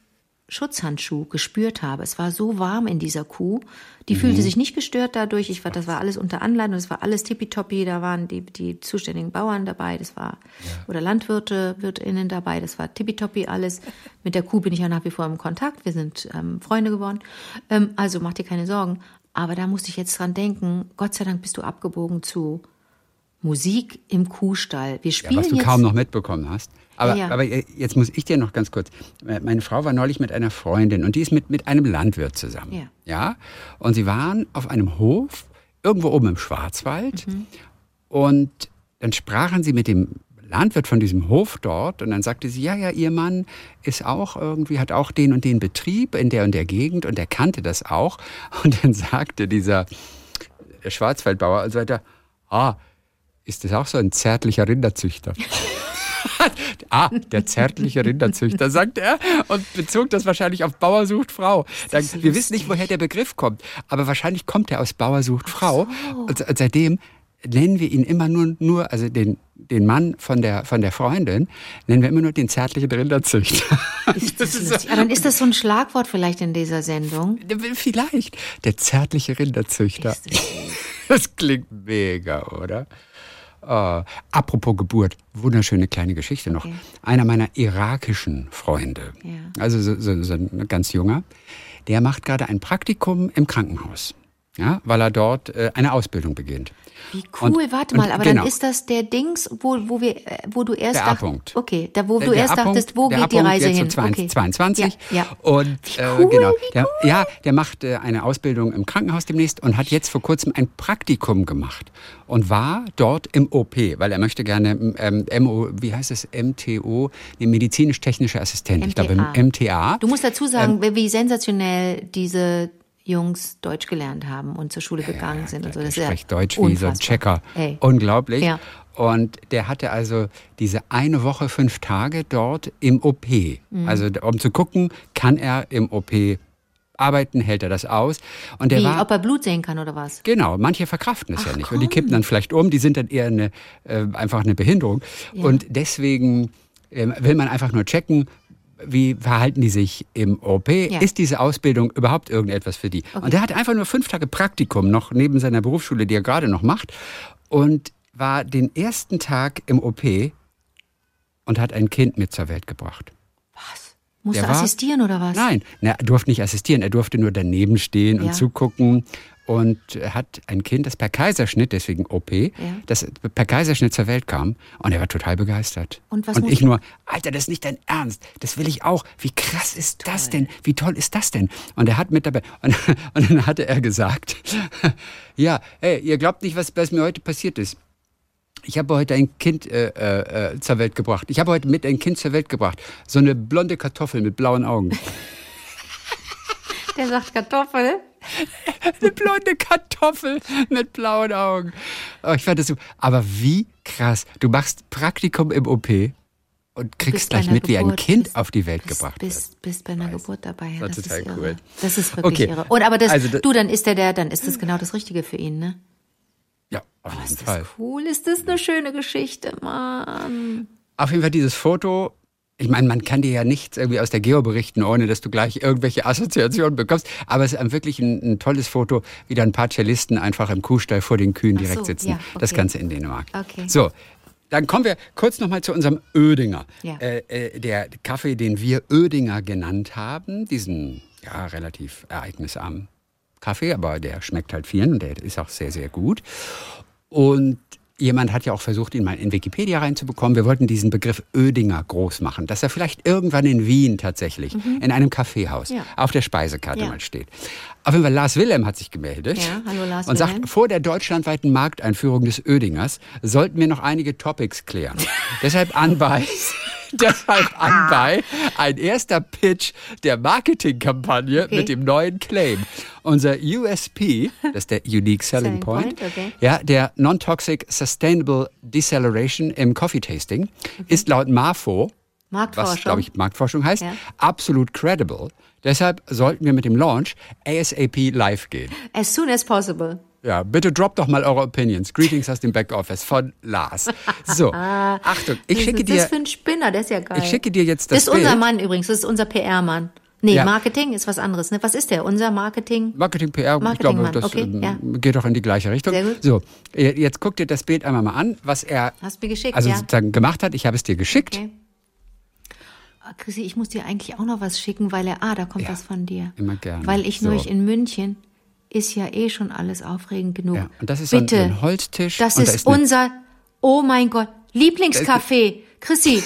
Schutzhandschuh gespürt habe. Es war so warm in dieser Kuh. Die fühlte sich nicht gestört dadurch. Ich war, das war alles unter Anleitung, das war alles tippitoppi. Da waren die, die zuständigen Bauern dabei, das war, oder Landwirte, WirtInnen dabei. Das war tippitoppi alles. Mit der Kuh bin ich ja nach wie vor im Kontakt. Wir sind ähm, Freunde geworden. Ähm, also mach dir keine Sorgen. Aber da musste ich jetzt dran denken. Gott sei Dank bist du abgebogen zu Musik im Kuhstall. Wir Ja, spielen was du jetzt. kaum noch mitbekommen hast. Aber, Ja, aber äh, jetzt muss ich dir noch ganz kurz. äh, Meine Frau war neulich mit einer Freundin und die ist mit, mit einem Landwirt zusammen. Ja. ja. Und sie waren auf einem Hof, irgendwo oben im Schwarzwald. Mhm. Und dann sprachen sie mit dem Landwirt von diesem Hof dort und dann sagte sie, ja, ja, ihr Mann ist auch irgendwie, hat auch den und den Betrieb in der und der Gegend und er kannte das auch. *laughs* Und dann sagte dieser Schwarzwaldbauer und so weiter, ah, ist das auch so ein zärtlicher Rinderzüchter? *laughs* ah, der zärtliche Rinderzüchter, *laughs* sagt er und bezog das wahrscheinlich auf Bauer sucht Frau. Dann, wir wissen nicht, woher der Begriff kommt, aber wahrscheinlich kommt er aus Bauer sucht Frau. Und, und seitdem nennen wir ihn immer nur, nur also den, den Mann von der, von der Freundin, nennen wir immer nur den zärtlichen Rinderzüchter. Ist *laughs* das lustig. Aber dann ist das so ein Schlagwort vielleicht in dieser Sendung. Vielleicht der zärtliche Rinderzüchter. Ist das *laughs* Das klingt mega, oder? Oh, apropos Geburt, wunderschöne kleine Geschichte noch. Okay. Einer meiner irakischen Freunde, Ja. also so, so, so ein ganz junger, der macht gerade ein Praktikum im Krankenhaus, ja, weil er dort äh, eine Ausbildung beginnt. Wie cool, Und- warte mal, aber genau. dann ist das der Dings, wo, wo wir, äh, wo du erst Der dacht-. Okay, da wo Der- du der erst dachtest, wo geht die Reise so hin? 22, okay. 22. Ja, ja. Und äh, genau, ja, der macht äh, eine Ausbildung im Krankenhaus demnächst und hat jetzt vor kurzem ein Praktikum gemacht und war dort im OP, weil er möchte gerne ähm, MO, wie heißt es, MTO, nee, medizinisch-technischer Assistent, ich glaube MTA. MTA. Du musst dazu sagen, Ähm, wie sensationell diese Jungs Deutsch gelernt haben und zur Schule gegangen sind und so. Das der ist ja spricht Deutsch wie so ein unfassbar. Checker. Ey. Unglaublich. Ja. Und der hatte also diese eine Woche, fünf Tage dort im OP. Mhm. Also um zu gucken, kann er im OP arbeiten, hält er das aus. Und der Wie, war ob er Blut sehen kann oder was? Genau, manche verkraften es ja Ach, nicht. Und die komm. kippen dann vielleicht um, die sind dann eher eine, äh, einfach eine Behinderung. Ja. Und deswegen ähm, will man einfach nur checken, wie verhalten die sich im OP? Ja. Ist diese Ausbildung überhaupt irgendetwas für die? Und er hat einfach nur fünf Tage Praktikum noch neben seiner Berufsschule, die er gerade noch macht. Und war den ersten Tag im OP und hat ein Kind mit zur Welt gebracht. Musste Der war- assistieren oder was? Nein, na, er durfte nicht assistieren, er durfte nur daneben stehen Ja. und zugucken und hat ein Kind, das per Kaiserschnitt, deswegen OP, das per Kaiserschnitt zur Welt kam und er war total begeistert. Und was und ich nur, Alter, das ist nicht dein Ernst, das will ich auch. Wie krass ist das denn? Wie toll ist das denn? Und er hat mit dabei, und, *laughs* und dann hatte er gesagt, *laughs* ja, ey, ihr glaubt nicht, was, was mir heute passiert ist. Ich habe heute ein Kind äh, äh, äh, zur Welt gebracht. Ich habe heute mit ein Kind zur Welt gebracht. So eine blonde Kartoffel mit blauen Augen. *laughs* Der sagt Kartoffel. *laughs* Eine blonde Kartoffel mit blauen Augen. Oh, ich fand das so. Aber wie krass. Du machst Praktikum im OP und kriegst gleich mit, wie ein Geburt, Kind bist- auf die Welt bist, gebracht bist, wird. bist bei einer Geburt dabei. Ja, das total ist irre. cool. Das ist wirklich Okay. irre. Und aber das, Also da- du, dann ist der der, dann ist das genau das Richtige für ihn, ne? Ja, auf jeden Ist Fall. das cool? Ist das eine schöne Geschichte, Mann? Auf jeden Fall dieses Foto. Ich meine, man kann dir ja nichts irgendwie aus der Geo berichten, ohne dass du gleich irgendwelche *laughs* Assoziationen bekommst. Aber es ist wirklich ein, ein tolles Foto, wie da ein paar Cellisten einfach im Kuhstall vor den Kühen Ach direkt so, sitzen. ja, Das okay. Ganze in Dänemark. Okay. So, dann kommen wir kurz nochmal zu unserem Ödinger. Ja. Äh, äh, der Kaffee, den wir Ödinger genannt haben, diesen ja, relativ ereignisarmen Kaffee, aber der schmeckt halt vielen und der ist auch sehr, sehr gut. Und jemand hat ja auch versucht, ihn mal in Wikipedia reinzubekommen. Wir wollten diesen Begriff Ödinger groß machen, dass er vielleicht irgendwann in Wien tatsächlich in einem Kaffeehaus Mhm. Ja. auf der Speisekarte Ja. mal steht. Auf jeden Fall, Lars Wilhelm hat sich gemeldet Ja, hallo Lars und Wilhelm. sagt, vor der deutschlandweiten Markteinführung des Ödingers sollten wir noch einige Topics klären. *laughs* Deshalb anbei, *laughs* deshalb anbei ein erster Pitch der Marketingkampagne Okay. mit dem neuen Claim. Unser USP, das ist der Unique Selling Selling Point, Point, okay. ja, der Non-Toxic Sustainable Deceleration im Coffee Tasting, ist laut MAFO, was Marktforschung. glaube ich Marktforschung heißt, Ja. absolut credible. Deshalb sollten wir mit dem Launch ASAP live gehen. As soon as possible. Ja, bitte droppt doch mal eure Opinions. Greetings aus dem Backoffice von Lars. So, *laughs* Achtung, ich Was schicke ist das dir, für ein Spinner? Der ist ja geil. ich schicke dir jetzt das das ist unser Bild. Mann übrigens. Das ist unser PR-Mann. Nee, Ja. Marketing ist was anderes. Ne? Was ist der? Unser Marketing? Marketing PR, ich glaube, das okay, ähm, ja. geht doch in die gleiche Richtung. Sehr gut. So, äh, jetzt guck dir das Bild einmal mal an, was er Hast mir geschickt, also ja? sozusagen gemacht hat. Ich habe es dir geschickt. Okay. Ah, Chrissy, ich muss dir eigentlich auch noch was schicken, weil er, ah, da kommt Ja, was von dir. immer gerne. Weil ich So. neulich in München ist ja eh schon alles aufregend genug. Ja, und das ist so ein- Bitte. so ein Holztisch Das und da ist, ist unser, oh mein Gott, Lieblingscafé. Chrissy,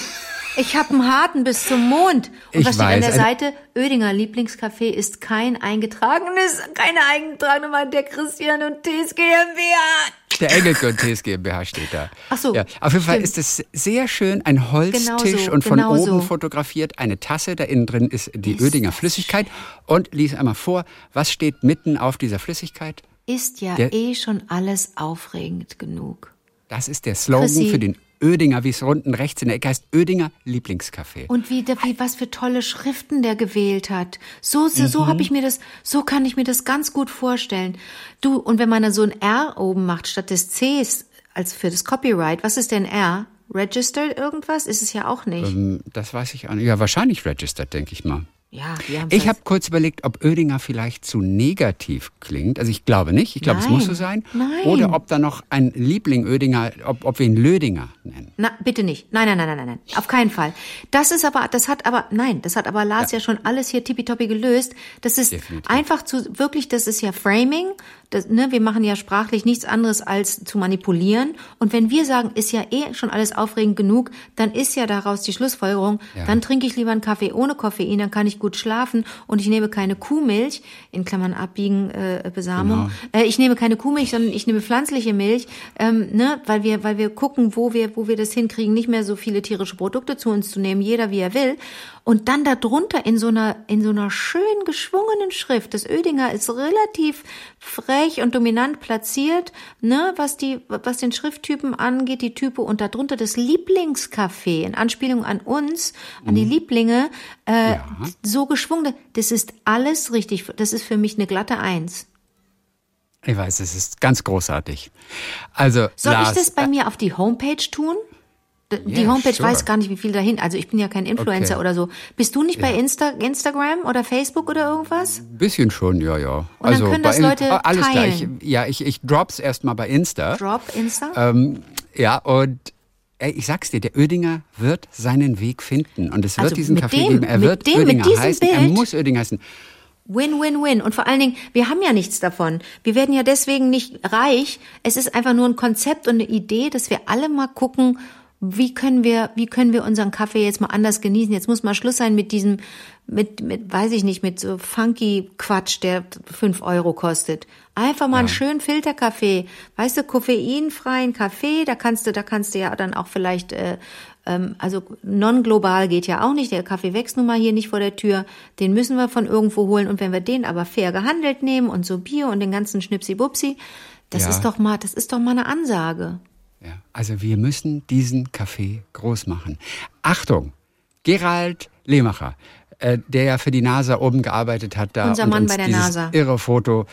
ich habe einen harten bis zum Mond. Und Ich was steht an der Seite? Oedinger Lieblingscafé ist kein eingetragenes, keine eingetragene Mann der Christian und Tees GmbH. Der Engelke TS GmbH steht da. Ach so, Ja, auf jeden Fall stimmt. ist es sehr schön, ein Holztisch Genau und von genau oben so. fotografiert eine Tasse, da innen drin ist die Ist Oedinger das Flüssigkeit. Und lies einmal vor, was steht mitten auf dieser Flüssigkeit? Ist ja Der- eh schon alles aufregend genug. Das ist der Slogan Chrissy. für den Oedinger, wie es unten rechts in der Ecke heißt, Oedinger Lieblingscafé. Und wie, der- wie was für tolle Schriften der gewählt hat. So, so, Mhm. so habe ich mir das, so kann ich mir das ganz gut vorstellen. Du, und wenn man dann so ein R oben macht, statt des Cs, als für das Copyright, was ist denn R? Registered irgendwas? Ist es ja auch nicht. Hm, Das weiß ich auch nicht. Ja, wahrscheinlich registered, denke ich mal. Ja, Ich habe kurz überlegt, ob Oedinger vielleicht zu negativ klingt. Also ich glaube nicht. Ich glaube, es muss so sein. Nein. Oder ob da noch ein Liebling Oedinger, ob, ob wir ihn Lödinger nennen. Na, bitte nicht. Nein, nein, nein, nein, nein. Auf keinen Fall. Das ist aber, das hat aber, nein, das hat aber Lars ja, schon alles hier tippitoppi gelöst. Das ist Definitiv. einfach zu, wirklich, das ist ja Framing. Das, ne, wir machen ja sprachlich nichts anderes als zu manipulieren. Und wenn wir sagen, ist ja eh schon alles aufregend genug, dann ist ja daraus die Schlussfolgerung, Ja. dann trinke ich lieber einen Kaffee ohne Koffein, dann kann ich gut schlafen und ich nehme keine Kuhmilch, in Klammern abbiegen, äh, Besamung. Äh, ich nehme keine Kuhmilch, sondern ich nehme pflanzliche Milch, ähm, ne, weil wir, weil wir gucken, wo wir, wo wir das hinkriegen, nicht mehr so viele tierische Produkte zu uns zu nehmen, jeder wie er will. Und dann darunter in so einer, in so einer schön geschwungenen Schrift. Das Oedinger ist relativ frech und dominant platziert, ne, was die, was den Schrifttypen angeht, die Type und darunter das Lieblingscafé in Anspielung an uns, an die Lieblinge, äh, Ja. so geschwungen. Das ist alles richtig. Das ist für mich eine glatte Eins. Ich weiß, es ist ganz großartig. Also, Soll Lars, ich das bei mir auf die Homepage tun? Die Ja, Homepage sure. weiß gar nicht, wie viel dahin. Also ich bin ja kein Influencer Okay. oder so. Bist du nicht bei Insta Instagram oder Facebook oder irgendwas? Ein bisschen schon, ja, ja. Und dann können das Leute oh, alles teilen. gleich. Ja, ich, ich drop's erstmal bei Insta. Drop Insta? Ähm, ja, und ey, ich sag's dir, der Oedinger wird seinen Weg finden. Und es wird Also diesen dem- geben. Er wird dem- Oedinger heißen. Er Bild- muss Oedinger heißen. Win, win, win. Und vor allen Dingen, wir haben ja nichts davon. Wir werden ja deswegen nicht reich. Es ist einfach nur ein Konzept und eine Idee, dass wir alle mal gucken, wie können wir, wie können wir unseren Kaffee jetzt mal anders genießen. Jetzt muss mal Schluss sein mit diesem, mit, mit, weiß ich nicht, mit so funky Quatsch, der fünf Euro kostet. Einfach mal einen schönen Filterkaffee. Weißt du, koffeinfreien Kaffee, da kannst du, da kannst du ja dann auch vielleicht, äh, ähm, also non-global geht ja auch nicht. Der Kaffee wächst nun mal hier nicht vor der Tür. Den müssen wir von irgendwo holen. Und wenn wir den aber fair gehandelt nehmen und so Bier und den ganzen Schnipsi-Bupsi, das Ja. ist doch mal, das ist doch mal eine Ansage. Ja, also wir müssen diesen Café groß machen. Achtung, Gerald Lehmacher, äh, der ja für die NASA oben gearbeitet hat, da Unser und Mann uns bei der dieses NASA. Mhm. irre Foto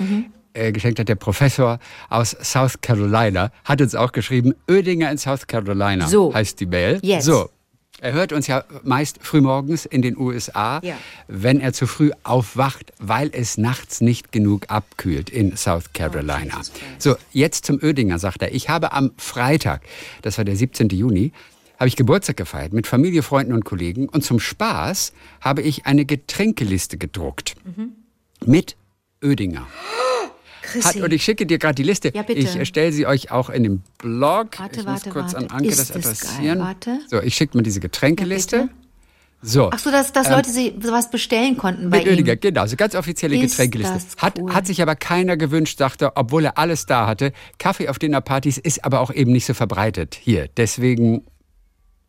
äh, geschenkt hat, der Professor aus South Carolina, hat uns auch geschrieben, Oedinger in South Carolina So. heißt die Mail. Yes. So. Er hört uns ja meist frühmorgens in den USA, Ja. wenn er zu früh aufwacht, weil es nachts nicht genug abkühlt in South Carolina. Jesus Christ. So, jetzt zum Oedinger, sagt er. Ich habe am Freitag, das war der 17. Juni, habe ich Geburtstag gefeiert mit Familie, Freunden und Kollegen. Und zum Spaß habe ich eine Getränkeliste gedruckt. Mhm. Mit Oedinger. Hat, und ich schicke dir gerade die Liste. Ja, bitte. Ich erstelle sie euch auch in dem Blog. Warte, ich warte, muss kurz warte. an Anke Ist das adressieren. geil? Warte. So, ich schicke mir diese Getränkeliste. Ja, so. Ach so, dass, dass Leute sich sowas bestellen konnten bei Mit ihm. genau, so ganz offizielle Ist Getränkeliste. Hat, cool. hat sich aber keiner gewünscht, sagte, obwohl er alles da hatte. Kaffee auf Dinnerpartys ist aber auch eben nicht so verbreitet hier. Deswegen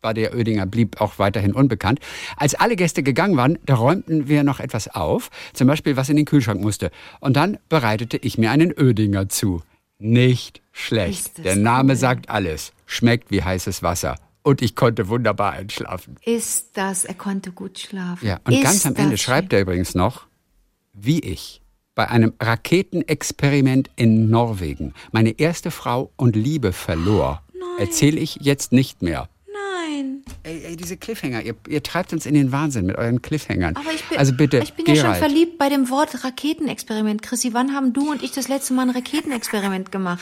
war der Oedinger, blieb auch weiterhin unbekannt. Als alle Gäste gegangen waren, da räumten wir noch etwas auf, zum Beispiel was in den Kühlschrank musste. Und dann bereitete ich mir einen Oedinger zu. Nicht schlecht. Der Name cool. sagt alles. Schmeckt wie heißes Wasser. Und ich konnte wunderbar einschlafen. Ist das, er konnte gut schlafen. Ja, und ist ganz am Ende schreibt er übrigens noch, wie ich bei einem Raketenexperiment in Norwegen meine erste Frau und Liebe verlor, erzähle ich jetzt nicht mehr. Ey, ey diese Cliffhanger, ihr, ihr treibt uns in den Wahnsinn mit euren Cliffhangern. Aber ich bin, also bitte, ich bin ja schon verliebt bei dem Wort Raketenexperiment. Chrissy, wann haben du und ich das letzte Mal ein Raketenexperiment gemacht?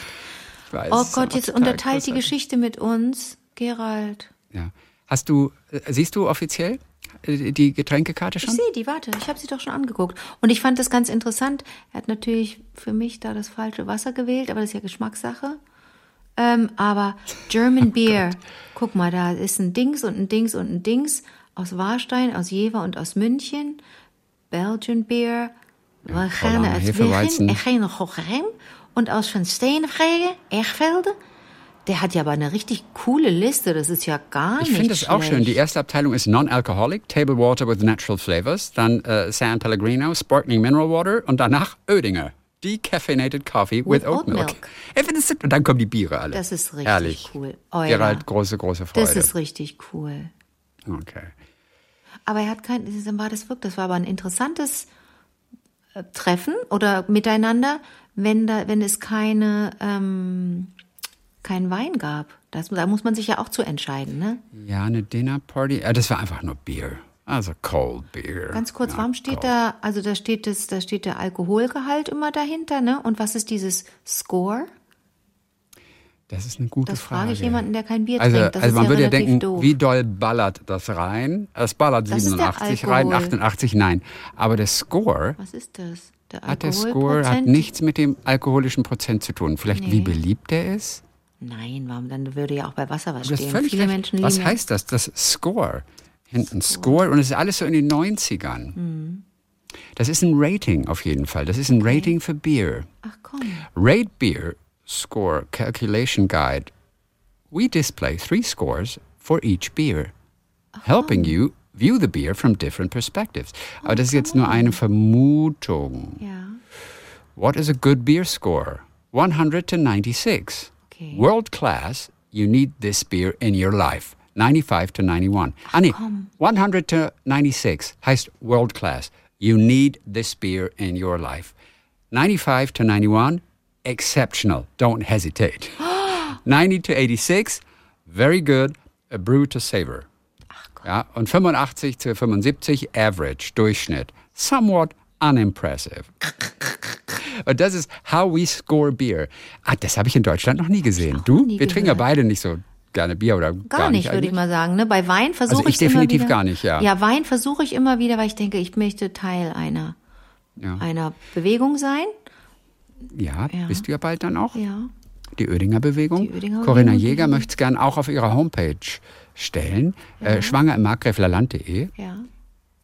ich weiß, Oh Gott, jetzt unterteilt die. Geschichte mit uns. Gerald. Ja. Hast du, äh, siehst du offiziell äh, die Getränkekarte Ich schon? sehe die, warte, ich habe sie doch schon angeguckt. Und ich fand das ganz interessant. Er hat natürlich für mich da das falsche Wasser gewählt, aber das ist ja Geschmackssache. Ähm, aber German *laughs* Beer, guck mal, da ist ein Dings und ein Dings und ein Dings aus Warstein, aus Jever und aus München. Belgian Beer, gaan Hollander uit Hefeweizen. Wegen, en geen Gochem. Und aus Van Steenvregen, Ergvelde. Der hat ja aber eine richtig coole Liste, das ist ja gar Ich nicht finde das auch schön. Die schlecht. erste Abteilung ist Non-Alcoholic, Table Water with Natural Flavors, dann äh, San Pellegrino, Sparkling Mineral Water und danach Oedinger. Decaffeinated Coffee with, With Oat oat Milk. milk. Und dann kommen die Biere alle. Das ist richtig Herrlich. cool. Euer. Gerald, große, große Freude. Das ist richtig cool. okay. Aber er hat kein, war das wirklich, das war aber ein interessantes äh, Treffen oder Miteinander, wenn da, wenn es keine, ähm, keinen Wein gab. Das, da muss man sich ja auch zu entscheiden, ne? Ja, eine Dinnerparty. Äh, das war einfach nur Bier. Also Cold Beer. Ganz kurz, warum steht cold. da, also da steht das, da steht der Alkoholgehalt immer dahinter, ne? Und was ist dieses Score? Das ist eine gute Das Frage. frage ich jemanden, der kein Bier Also, trinkt. Das also ist man ja würde ja denken, doof. wie doll ballert das rein? Es ballert Das ist der 87 rein, Alkohol. 88 nein. Aber der Score Was ist das? Der hat der Score hat nichts mit dem alkoholischen Prozent zu tun. Vielleicht wie Nee. beliebt der ist? Nein, warum? Dann würde ja auch bei Wasser was hast stehen. völlig Viele recht. Menschen lieben Was heißt das? Das Score. Hinten Score. Und es ist alles so in den 90ern. Mhm. Das ist ein Rating auf jeden Fall. Das ist ein Rating für Bier. Ach komm. Rate Beer Score Calculation Guide. We display three scores for each beer, helping you view the beer from different perspectives. Aber das ist jetzt nur eine Vermutung. Ja. What is a good beer score? 100 to 96. Okay. World class, you need this beer in your life. 95 to 91. Ah, nee, 100 to 96 heißt world class. You need this beer in your life. 95 to 91, exceptional. Don't hesitate. *gasps* 90 to 86, very good. A brew to savor. Ja, und 85 zu 75, average, Durchschnitt. Somewhat unimpressive. *laughs* Und das ist how we score beer. Ah, das habe ich in Deutschland noch nie gesehen. Du? Wir trinken ja gehört. beide nicht so gerne Bier oder gar, Gar, nicht, würde eigentlich. ich mal sagen. Ne? Bei Wein versuche Also ich ich immer definitiv wieder, gar nicht, ja. Ja, Wein versuche ich immer wieder, weil ich denke, ich möchte Teil einer, Ja. einer Bewegung sein. Ja, Ja. bist du ja bald dann auch. Ja. Die Oedinger Bewegung. Die Oedinger Corinna Bewegung, Jäger möchte es gern auch auf ihrer Homepage stellen. Äh, schwanger im Markgräflerland.de. Ja.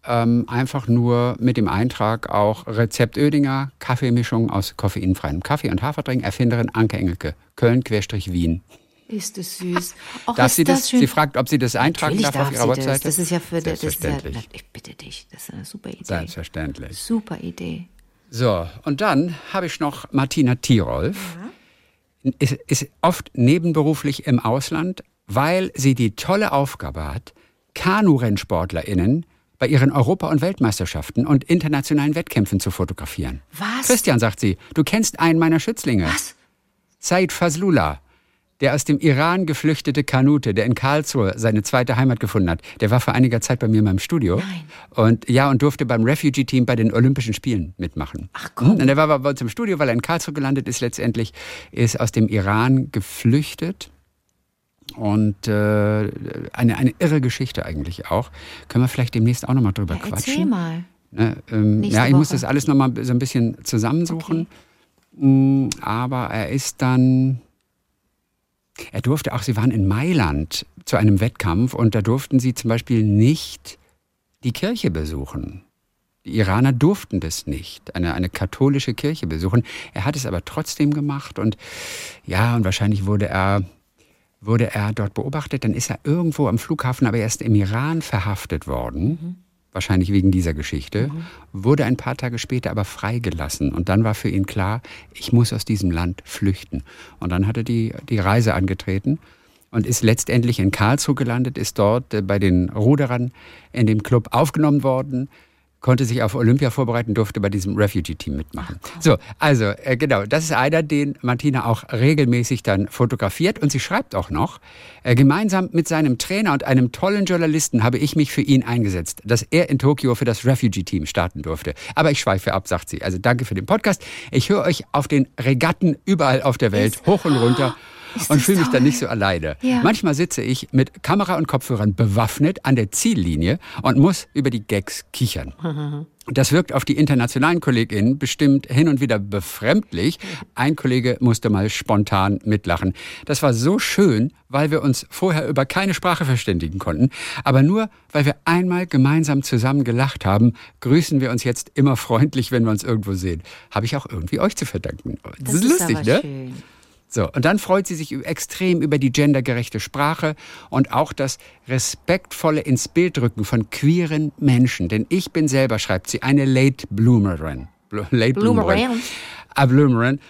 Ähm, einfach nur mit dem Eintrag auch Rezept Oedinger, Kaffeemischung aus koffeinfreiem Kaffee und Haferdrink, Erfinderin Anke Engelke, Köln-Wien. Ist es süß. Och, Darf ist sie das? das. Sie fragt, ob sie das eintragen Natürlich darf auf darf ihrer Webseite. das. Das ist ja für das ist ja, Selbstverständlich. ich bitte dich, das ist eine super Idee. Selbstverständlich. Super Idee. So, und dann habe ich noch Martina Tirolf. Ist, ist oft nebenberuflich im Ausland, weil sie die tolle Aufgabe hat, Kanu-RennsportlerInnen bei ihren Europa- und Weltmeisterschaften und internationalen Wettkämpfen zu fotografieren. Was? Christian, sagt sie, du kennst einen meiner Schützlinge. Was? Said Fazlullah, der aus dem Iran geflüchtete Kanute, der in Karlsruhe seine zweite Heimat gefunden hat. Der war vor einiger Zeit bei mir in meinem Studio. Nein. Und ja, und durfte beim Refugee-Team bei den Olympischen Spielen mitmachen. Ach komm. Und er war bei uns im Studio, weil er in Karlsruhe gelandet ist letztendlich, ist aus dem Iran geflüchtet. Und äh, eine, eine irre Geschichte eigentlich auch. Können wir vielleicht demnächst auch nochmal drüber Ja, quatschen? erzähl mal. Ne, ähm, ja, ich muss Woche. das alles nochmal so ein bisschen zusammensuchen. Mm, Aber er ist dann. Er durfte auch, sie waren in Mailand zu einem Wettkampf und da durften sie zum Beispiel nicht die Kirche besuchen. Die Iraner durften das nicht, eine, eine katholische Kirche besuchen. Er hat es aber trotzdem gemacht und ja, und wahrscheinlich wurde er, wurde er dort beobachtet. Dann ist er irgendwo am Flughafen, aber erst im Iran verhaftet worden. Wahrscheinlich wegen dieser Geschichte. Wurde ein paar Tage später aber freigelassen. Und dann war für ihn klar, ich muss aus diesem Land flüchten. Und dann hat er die, die Reise angetreten und ist letztendlich in Karlsruhe gelandet, ist dort äh, bei den Ruderern in dem Club aufgenommen worden, konnte sich auf Olympia vorbereiten, durfte bei diesem Refugee-Team mitmachen. So, also äh, genau, das ist einer, den Martina auch regelmäßig dann fotografiert und sie schreibt auch noch, äh, gemeinsam mit seinem Trainer und einem tollen Journalisten habe ich mich für ihn eingesetzt, dass er in Tokio für das Refugee-Team starten durfte. Aber ich schweife ab, sagt sie. Also danke für den Podcast. Ich höre euch auf den Regatten überall auf der Welt hoch und runter. Ist Und das fühle mich dann nicht so alleine. Ja. Manchmal sitze ich mit Kamera und Kopfhörern bewaffnet an der Ziellinie und muss über die Gags kichern. Das wirkt auf die internationalen KollegInnen bestimmt hin und wieder befremdlich. Ein Kollege musste mal spontan mitlachen. Das war so schön, weil wir uns vorher über keine Sprache verständigen konnten. Aber nur, weil wir einmal gemeinsam zusammen gelacht haben, grüßen wir uns jetzt immer freundlich, wenn wir uns irgendwo sehen. Habe ich auch irgendwie euch zu verdanken. Das, ist lustig, ne? schön. So, und dann freut sie sich extrem über die gendergerechte Sprache und auch das respektvolle ins Bild rücken von queeren Menschen. Denn ich bin selber, schreibt sie, eine Late Bloomerin. Bl Late Bloomerin. Bloomerin. Ah, Bloomerin.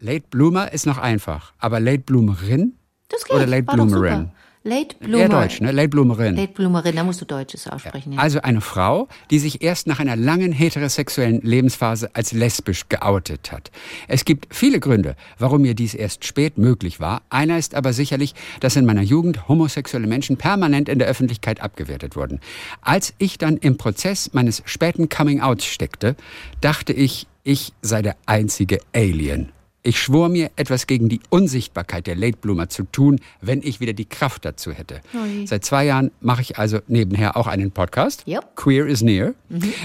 Late Bloomer ist noch einfach. Aber Late Bloomerin? Das geht. Oder Late Bloomerin? Late Bloomer. Eher Deutsch, ne? Late Bloomerin. Late Bloomerin, da musst du Deutsches aussprechen. Ja. Also eine Frau, die sich erst nach einer langen heterosexuellen Lebensphase als lesbisch geoutet hat. Es gibt viele Gründe, warum mir dies erst spät möglich war. Einer ist aber sicherlich, dass in meiner Jugend homosexuelle Menschen permanent in der Öffentlichkeit abgewertet wurden. Als ich dann im Prozess meines späten Coming-Outs steckte, dachte ich, ich sei der einzige Alien. Ich schwor mir, etwas gegen die Unsichtbarkeit der Late Bloomer zu tun, wenn ich wieder die Kraft dazu hätte. Ui. Seit zwei Jahren mache ich also nebenher auch einen Podcast, Yep. Queer is Near,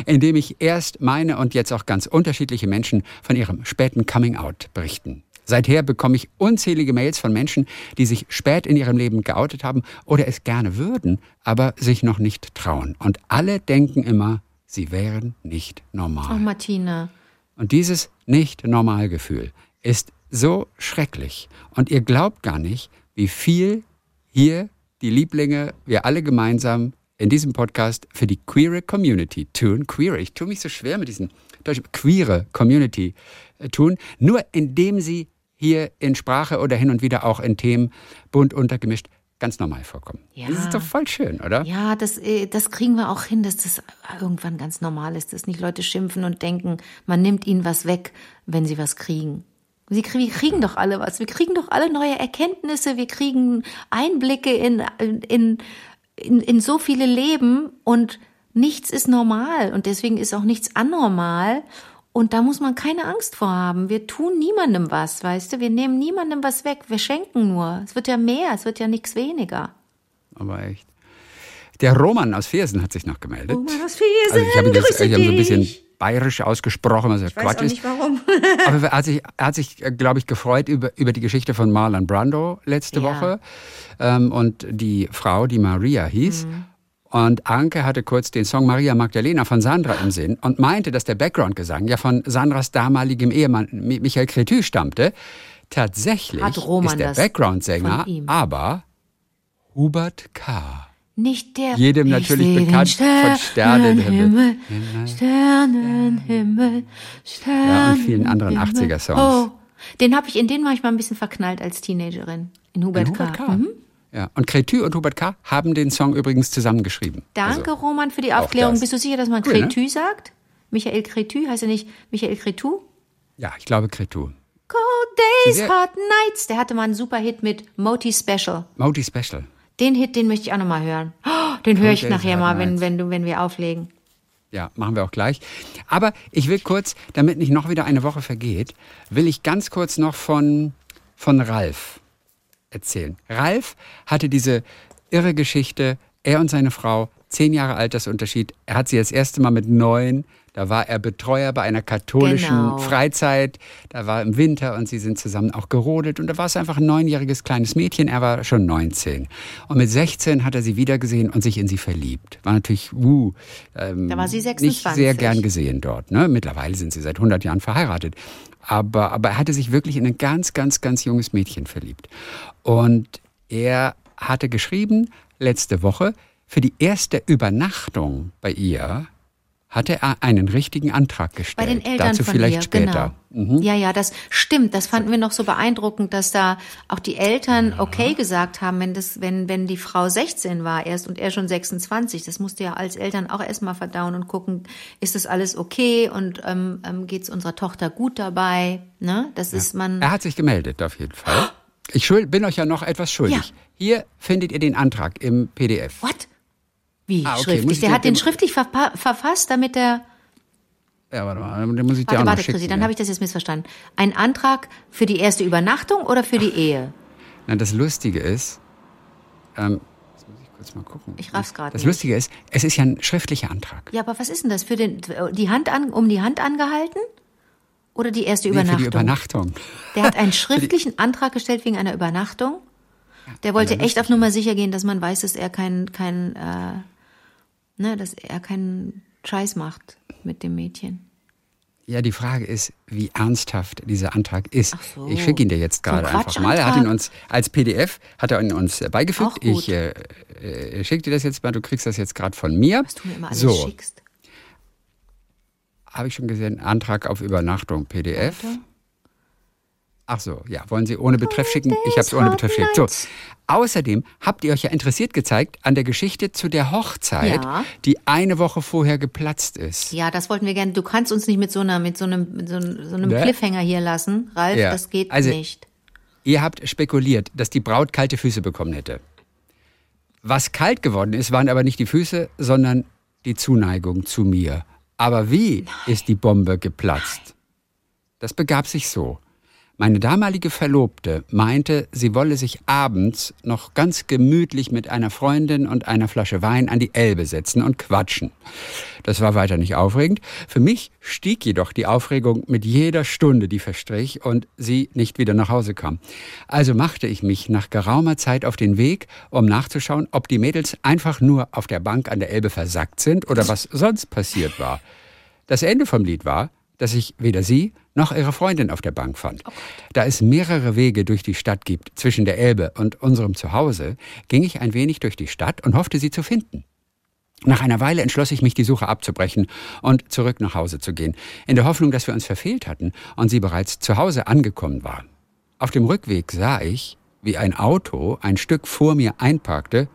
in dem ich erst meine und jetzt auch ganz unterschiedliche Menschen von ihrem späten Coming-out berichten. Seither bekomme ich unzählige Mails von Menschen, die sich spät in ihrem Leben geoutet haben oder es gerne würden, aber sich noch nicht trauen. Und alle denken immer, sie wären nicht normal. Oh, Martina. Und dieses Nicht-Normal-Gefühl ist so schrecklich. Und ihr glaubt gar nicht, wie viel hier die Lieblinge, wir alle gemeinsam in diesem Podcast für die queere Community tun. Queer, ich tue mich so schwer mit diesen deutschen queere Community äh, tun, nur indem sie hier in Sprache oder hin und wieder auch in Themen bunt untergemischt ganz normal vorkommen. Ja. Das ist doch voll schön, oder? Ja, das, äh, das kriegen wir auch hin, dass das irgendwann ganz normal ist, dass nicht Leute schimpfen und denken, man nimmt ihnen was weg, wenn sie was kriegen. Sie krie- wir kriegen doch alle was. Wir kriegen doch alle neue Erkenntnisse. Wir kriegen Einblicke in, in, in, in so viele Leben und nichts ist normal und deswegen ist auch nichts anormal. Und da muss man keine Angst vor haben. Wir tun niemandem was, weißt du? Wir nehmen niemandem was weg. Wir schenken nur. Es wird ja mehr, es wird ja nichts weniger. Aber echt. Der Roman aus Viersen hat sich noch gemeldet. Roman aus Viersen, also ich habe ihn grüße ich habe so ein bisschen. Bayerisch ausgesprochen, ja Ich weiß auch nicht warum. *laughs* Aber er hat sich, er hat sich glaube ich, gefreut über, über die Geschichte von Marlon Brando letzte Ja. Woche. Ähm, und die Frau, die Maria hieß. Mhm. Und Anke hatte kurz den Song Maria Magdalena von Sandra im Sinn und meinte, dass der Background-Gesang ja von Sandras damaligem Ehemann Mi- Michael Cretu stammte. Tatsächlich ist der Background-Sänger aber Hubert K. Nicht der. Jedem Ich natürlich bekannt von Sternenhimmel. Sternenhimmel, Sternenhimmel. Ja, und vielen anderen 80er-Songs. Oh, den habe ich in den manchmal ein bisschen verknallt als Teenagerin. In Hubert, In Hubert K. K. Mhm. Ja. Und Cretu und Hubert K. haben den Song übrigens zusammengeschrieben. Danke, Also, Roman, für die Aufklärung. Bist du sicher, dass man Cool, ne? Cretu sagt? Michael Cretu, heißt er nicht Michael Cretu? ja, ich glaube Cretu. Cold Days, Hot Nights. Der hatte mal einen super Hit mit Moti Special. Modi Special. Den Hit, den möchte ich auch noch mal hören. Oh, den höre ich nachher mal, wenn, wenn, du, wenn wir auflegen. Ja, machen wir auch gleich. Aber ich will kurz, damit nicht noch wieder eine Woche vergeht, will ich ganz kurz noch von, von Ralf erzählen. Ralf hatte diese irre Geschichte, er und seine Frau, zehn Jahre Altersunterschied. Er hat sie das erste Mal mit neun, da war er Betreuer bei einer katholischen Genau. Freizeit, da war im Winter und sie sind zusammen auch gerodelt und da war es einfach ein neunjähriges kleines Mädchen, er war schon 19. Und mit 16 hat er sie wiedergesehen und sich in sie verliebt. War natürlich, uh, ähm, Da war sie nicht 26. sehr gern gesehen dort. Ne? Mittlerweile sind sie seit 100 Jahren verheiratet. Aber, aber er hatte sich wirklich in ein ganz, ganz, ganz junges Mädchen verliebt. Und er hatte geschrieben, letzte Woche, für die erste Übernachtung bei ihr hatte er einen richtigen Antrag Bei gestellt. den Eltern Dazu von vielleicht ihr, später. Mhm. genau. Ja, ja, das stimmt. Das fanden wir noch so beeindruckend, dass da auch die Eltern okay gesagt haben, wenn das, wenn, wenn die Frau 16 war erst und er schon 26. Das musste ja als Eltern auch erstmal verdauen und gucken, ist das alles okay und ähm, ähm, geht es unserer Tochter gut dabei? Ne? Das ist man. Er hat sich gemeldet, auf jeden Fall. Ich schuld, bin euch ja noch etwas schuldig. Ja. Hier findet ihr den Antrag im PDF. What? Wie Ah, okay, schriftlich? ich Der dir- hat den schriftlich verpa- verfasst, damit der. Ja, warte mal, den muss ich dir Warte, auch noch warte, schicken. Chrissy, dann ja. habe ich das jetzt missverstanden. Ein Antrag für die erste Übernachtung oder für die Ehe? Na, das Lustige ist, ähm, jetzt muss ich kurz mal gucken. Ich raff's grad Das nicht. Lustige ist, es ist ja ein schriftlicher Antrag. Ja, aber was ist denn das? Für den, die Hand an, um die Hand angehalten? Oder die erste Nee, Übernachtung? Für die Übernachtung. Der hat einen *laughs* schriftlichen Antrag gestellt wegen einer Übernachtung. Der wollte echt auf Nummer sicher gehen, dass man weiß, dass er kein, kein, äh, ne, dass er keinen Scheiß macht mit dem Mädchen. Ja, die Frage ist, wie ernsthaft dieser Antrag ist. Ach so. Ich schicke ihn dir jetzt So ein gerade einfach mal. Er hat ihn uns als PDF hat er ihn uns äh, beigefügt. Ich äh, äh, schicke dir das jetzt mal. Du kriegst das jetzt gerade von mir. Was du mir immer alles so, schickst. habe ich schon gesehen. Antrag auf Übernachtung PDF. Warte. Ach so, ja. Wollen Sie ohne Betreff schicken? Ich habe es ohne Betreff geschickt. So. Außerdem habt ihr euch ja interessiert gezeigt an der Geschichte zu der Hochzeit, Ja. die eine Woche vorher geplatzt ist. Ja, das wollten wir gerne. Du kannst uns nicht mit so einer, mit so einem, mit so einem, so einem Ne? Cliffhanger hier lassen, Ralf. Ja. Das geht Also- nicht. Ihr habt spekuliert, dass die Braut kalte Füße bekommen hätte. Was kalt geworden ist, waren aber nicht die Füße, sondern die Zuneigung zu mir. Aber wie ist die Bombe geplatzt? Das begab sich so. Meine damalige Verlobte meinte, sie wolle sich abends noch ganz gemütlich mit einer Freundin und einer Flasche Wein an die Elbe setzen und quatschen. Das war weiter nicht aufregend. Für mich stieg jedoch die Aufregung mit jeder Stunde, die verstrich und sie nicht wieder nach Hause kam. Also machte ich mich nach geraumer Zeit auf den Weg, um nachzuschauen, ob die Mädels einfach nur auf der Bank an der Elbe versackt sind oder was sonst passiert war. Das Ende vom Lied war, dass ich weder sie noch ihre Freundin auf der Bank fand. Da es mehrere Wege durch die Stadt gibt zwischen der Elbe und unserem Zuhause, ging ich ein wenig durch die Stadt und hoffte sie zu finden. Nach einer Weile entschloss ich mich, die Suche abzubrechen und zurück nach Hause zu gehen, in der Hoffnung, dass wir uns verfehlt hatten und sie bereits zu Hause angekommen war. Auf dem Rückweg sah ich, wie ein Auto ein Stück vor mir einparkte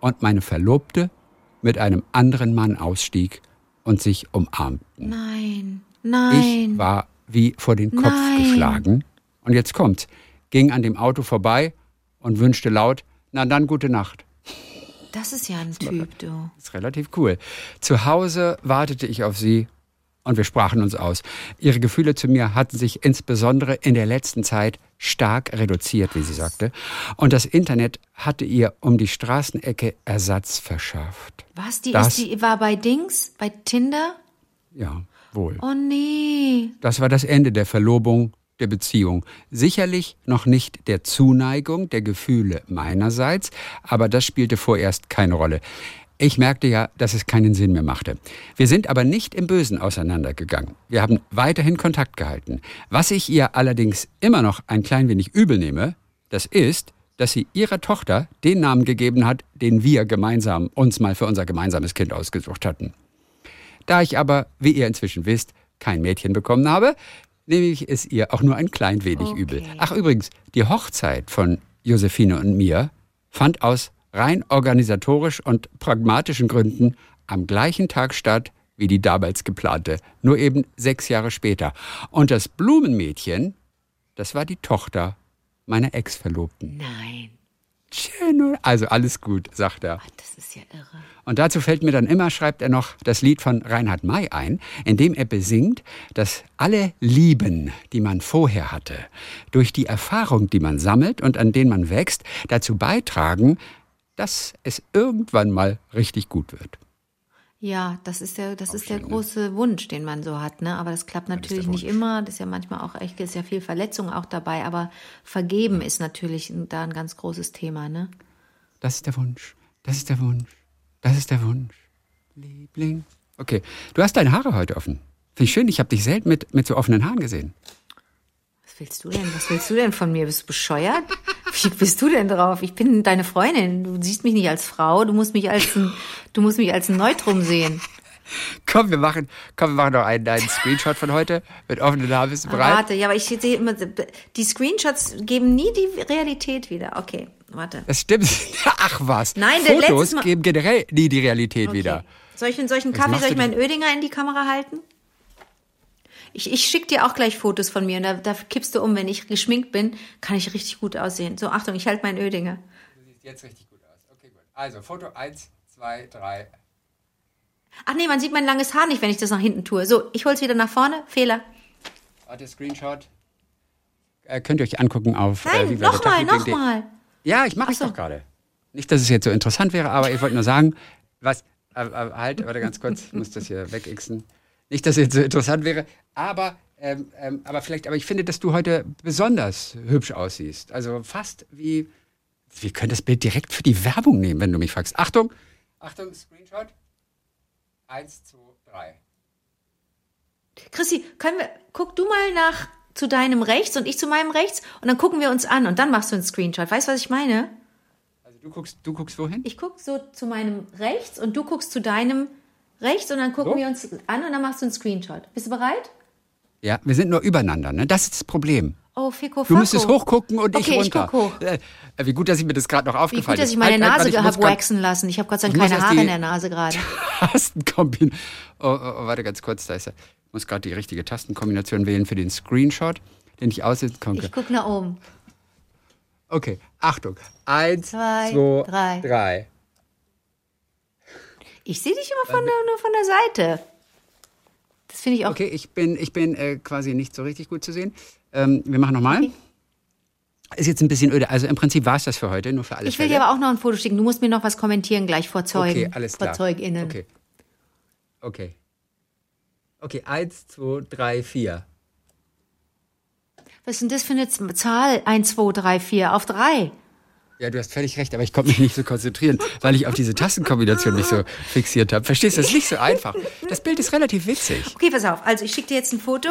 und meine Verlobte mit einem anderen Mann ausstieg und sich umarmten. Nein, Ich nein. war wie vor den Kopf Nein. geschlagen. Und jetzt kommt's. Ging an dem Auto vorbei und wünschte laut, na dann gute Nacht. Das ist ja ein Typ, du. Das ist relativ cool. Zu Hause wartete ich auf sie und wir sprachen uns aus. Ihre Gefühle zu mir hatten sich insbesondere in der letzten Zeit stark reduziert, wie sie sagte. Und das Internet hatte ihr um die Straßenecke Ersatz verschafft. Was? Die, Das- ist, die war bei Dings, bei Tinder? Ja, wohl. Oh nee. Das war das Ende der Verlobung, der Beziehung. Sicherlich noch nicht der Zuneigung, der Gefühle meinerseits, aber das spielte vorerst keine Rolle. Ich merkte ja, dass es keinen Sinn mehr machte. Wir sind aber nicht im Bösen auseinandergegangen. Wir haben weiterhin Kontakt gehalten. Was ich ihr allerdings immer noch ein klein wenig übel nehme, das ist, dass sie ihrer Tochter den Namen gegeben hat, den wir gemeinsam uns mal für unser gemeinsames Kind ausgesucht hatten. Da ich aber, wie ihr inzwischen wisst, kein Mädchen bekommen habe, nehme ich es ihr auch nur ein klein wenig Okay. übel. Ach übrigens, die Hochzeit von Josephine und mir fand aus rein organisatorisch und pragmatischen Gründen am gleichen Tag statt wie die damals geplante, nur eben sechs Jahre später. Und das Blumenmädchen, das war die Tochter meiner Ex-Verlobten. Nein. Schön? Also alles gut, sagt er. Das ist ja irre. Und dazu fällt mir dann immer, schreibt er noch, das Lied von Reinhard May ein, in dem er besingt, dass alle Lieben, die man vorher hatte, durch die Erfahrung, die man sammelt und an denen man wächst, dazu beitragen, dass es irgendwann mal richtig gut wird. Ja, das ist der, das ist der große Wunsch, den man so hat, ne? Aber das klappt natürlich nicht immer. Das ist ja manchmal auch echt, ist ja viel Verletzung auch dabei. Aber vergeben ist natürlich da ein ganz großes Thema, ne? Das ist der Wunsch. Das ist der Wunsch. Das ist der Wunsch. Liebling. Okay, du hast deine Haare heute offen. Finde ich schön, ich habe dich selten mit, mit so offenen Haaren gesehen. Was willst du denn? Was willst du denn von mir? Bist du bescheuert? Wie bist du denn drauf? Ich bin deine Freundin. Du siehst mich nicht als Frau. Du musst mich als ein, du musst mich als ein Neutrum sehen. Komm, wir machen, komm, wir machen noch einen, einen Screenshot von heute mit offenen Haaren. Bist du bereit? Warte, ja, aber ich sehe immer, die Screenshots geben nie die Realität wieder. Okay, warte. Das stimmt. *laughs* Ach was. Nein, Fotos geben generell nie die Realität Okay. wieder. Soll ich in solchen Kaffee, soll ich meinen Ödinger in die Kamera halten? Ich, ich schicke dir auch gleich Fotos von mir und da, da kippst du um. Wenn ich geschminkt bin, kann ich richtig gut aussehen. So, Achtung, ich halte meinen Ödinger. Du siehst jetzt richtig gut aus. Okay, gut. Also, Foto 1, 2, 3. Ach nee, man sieht mein langes Haar nicht, wenn ich das nach hinten tue. So, ich hol's wieder nach vorne. Fehler. Warte, Screenshot. Äh, könnt ihr euch angucken auf. Nein, äh, nochmal, nochmal. Ja, ich mache es so. doch gerade. Nicht, dass es jetzt so interessant wäre, aber ich wollte nur sagen, was. Äh, äh, halt, warte ganz kurz, ich muss das hier wegixen. Nicht, dass es jetzt so interessant wäre, aber. Ähm, ähm, aber vielleicht, aber ich finde, dass du heute besonders hübsch aussiehst. Also fast wie. Wir können das Bild direkt für die Werbung nehmen, wenn du mich fragst. Achtung, Achtung, Screenshot. Eins, zwei, drei. Chrissy, können wir, guck du mal nach zu deinem rechts und ich zu meinem rechts und dann gucken wir uns an und dann machst du einen Screenshot. Weißt du, was ich meine? Also du guckst, du guckst wohin? Ich guck so zu meinem rechts und du guckst zu deinem rechts und dann gucken So? wir uns an und dann machst du einen Screenshot. Bist du bereit? Ja, wir sind nur übereinander, ne? Das ist das Problem. Oh, Fico, Du müsstest hochgucken und ich Okay, ich runter. guck hoch. Äh, wie gut, dass ich mir das gerade noch Wie aufgefallen gut, dass ich meine Halt, halt, Nase ich muss habe waxen lassen. Ich habe Gott sei Ich Dank keine Haare in der Nase gerade. *laughs* Tastenkombination. Oh, oh, oh, warte ganz kurz, da ist er. Ich muss gerade die richtige Tastenkombination wählen für den Screenshot, den ich aussehen konnte. Ich guck nach oben. Okay, Achtung. Eins, Zwei, zwei, drei. drei. Ich sehe dich immer von der, nur von der Seite. Das finde ich auch. Okay, ich bin, ich bin äh, quasi nicht so richtig gut zu sehen. Ähm, wir machen nochmal. Okay. Ist jetzt ein bisschen öde. Also im Prinzip war es das für heute, nur für alle Ich will Fälle. dir aber auch noch ein Foto schicken. Du musst mir noch was kommentieren gleich vor Zeugen. Okay, alles klar. Vor ZeugInnen. Okay. Okay. Okay, eins, zwei, drei, vier. Was ist denn das für eine Zahl? 1, 2, 3, 4 auf 3. Ja, du hast völlig recht, aber ich konnte mich nicht so konzentrieren, weil ich auf diese Tastenkombination mich so fixiert habe. Verstehst du, das ist nicht so einfach. Das Bild ist relativ witzig. Okay, pass auf. Also ich schicke dir jetzt ein Foto,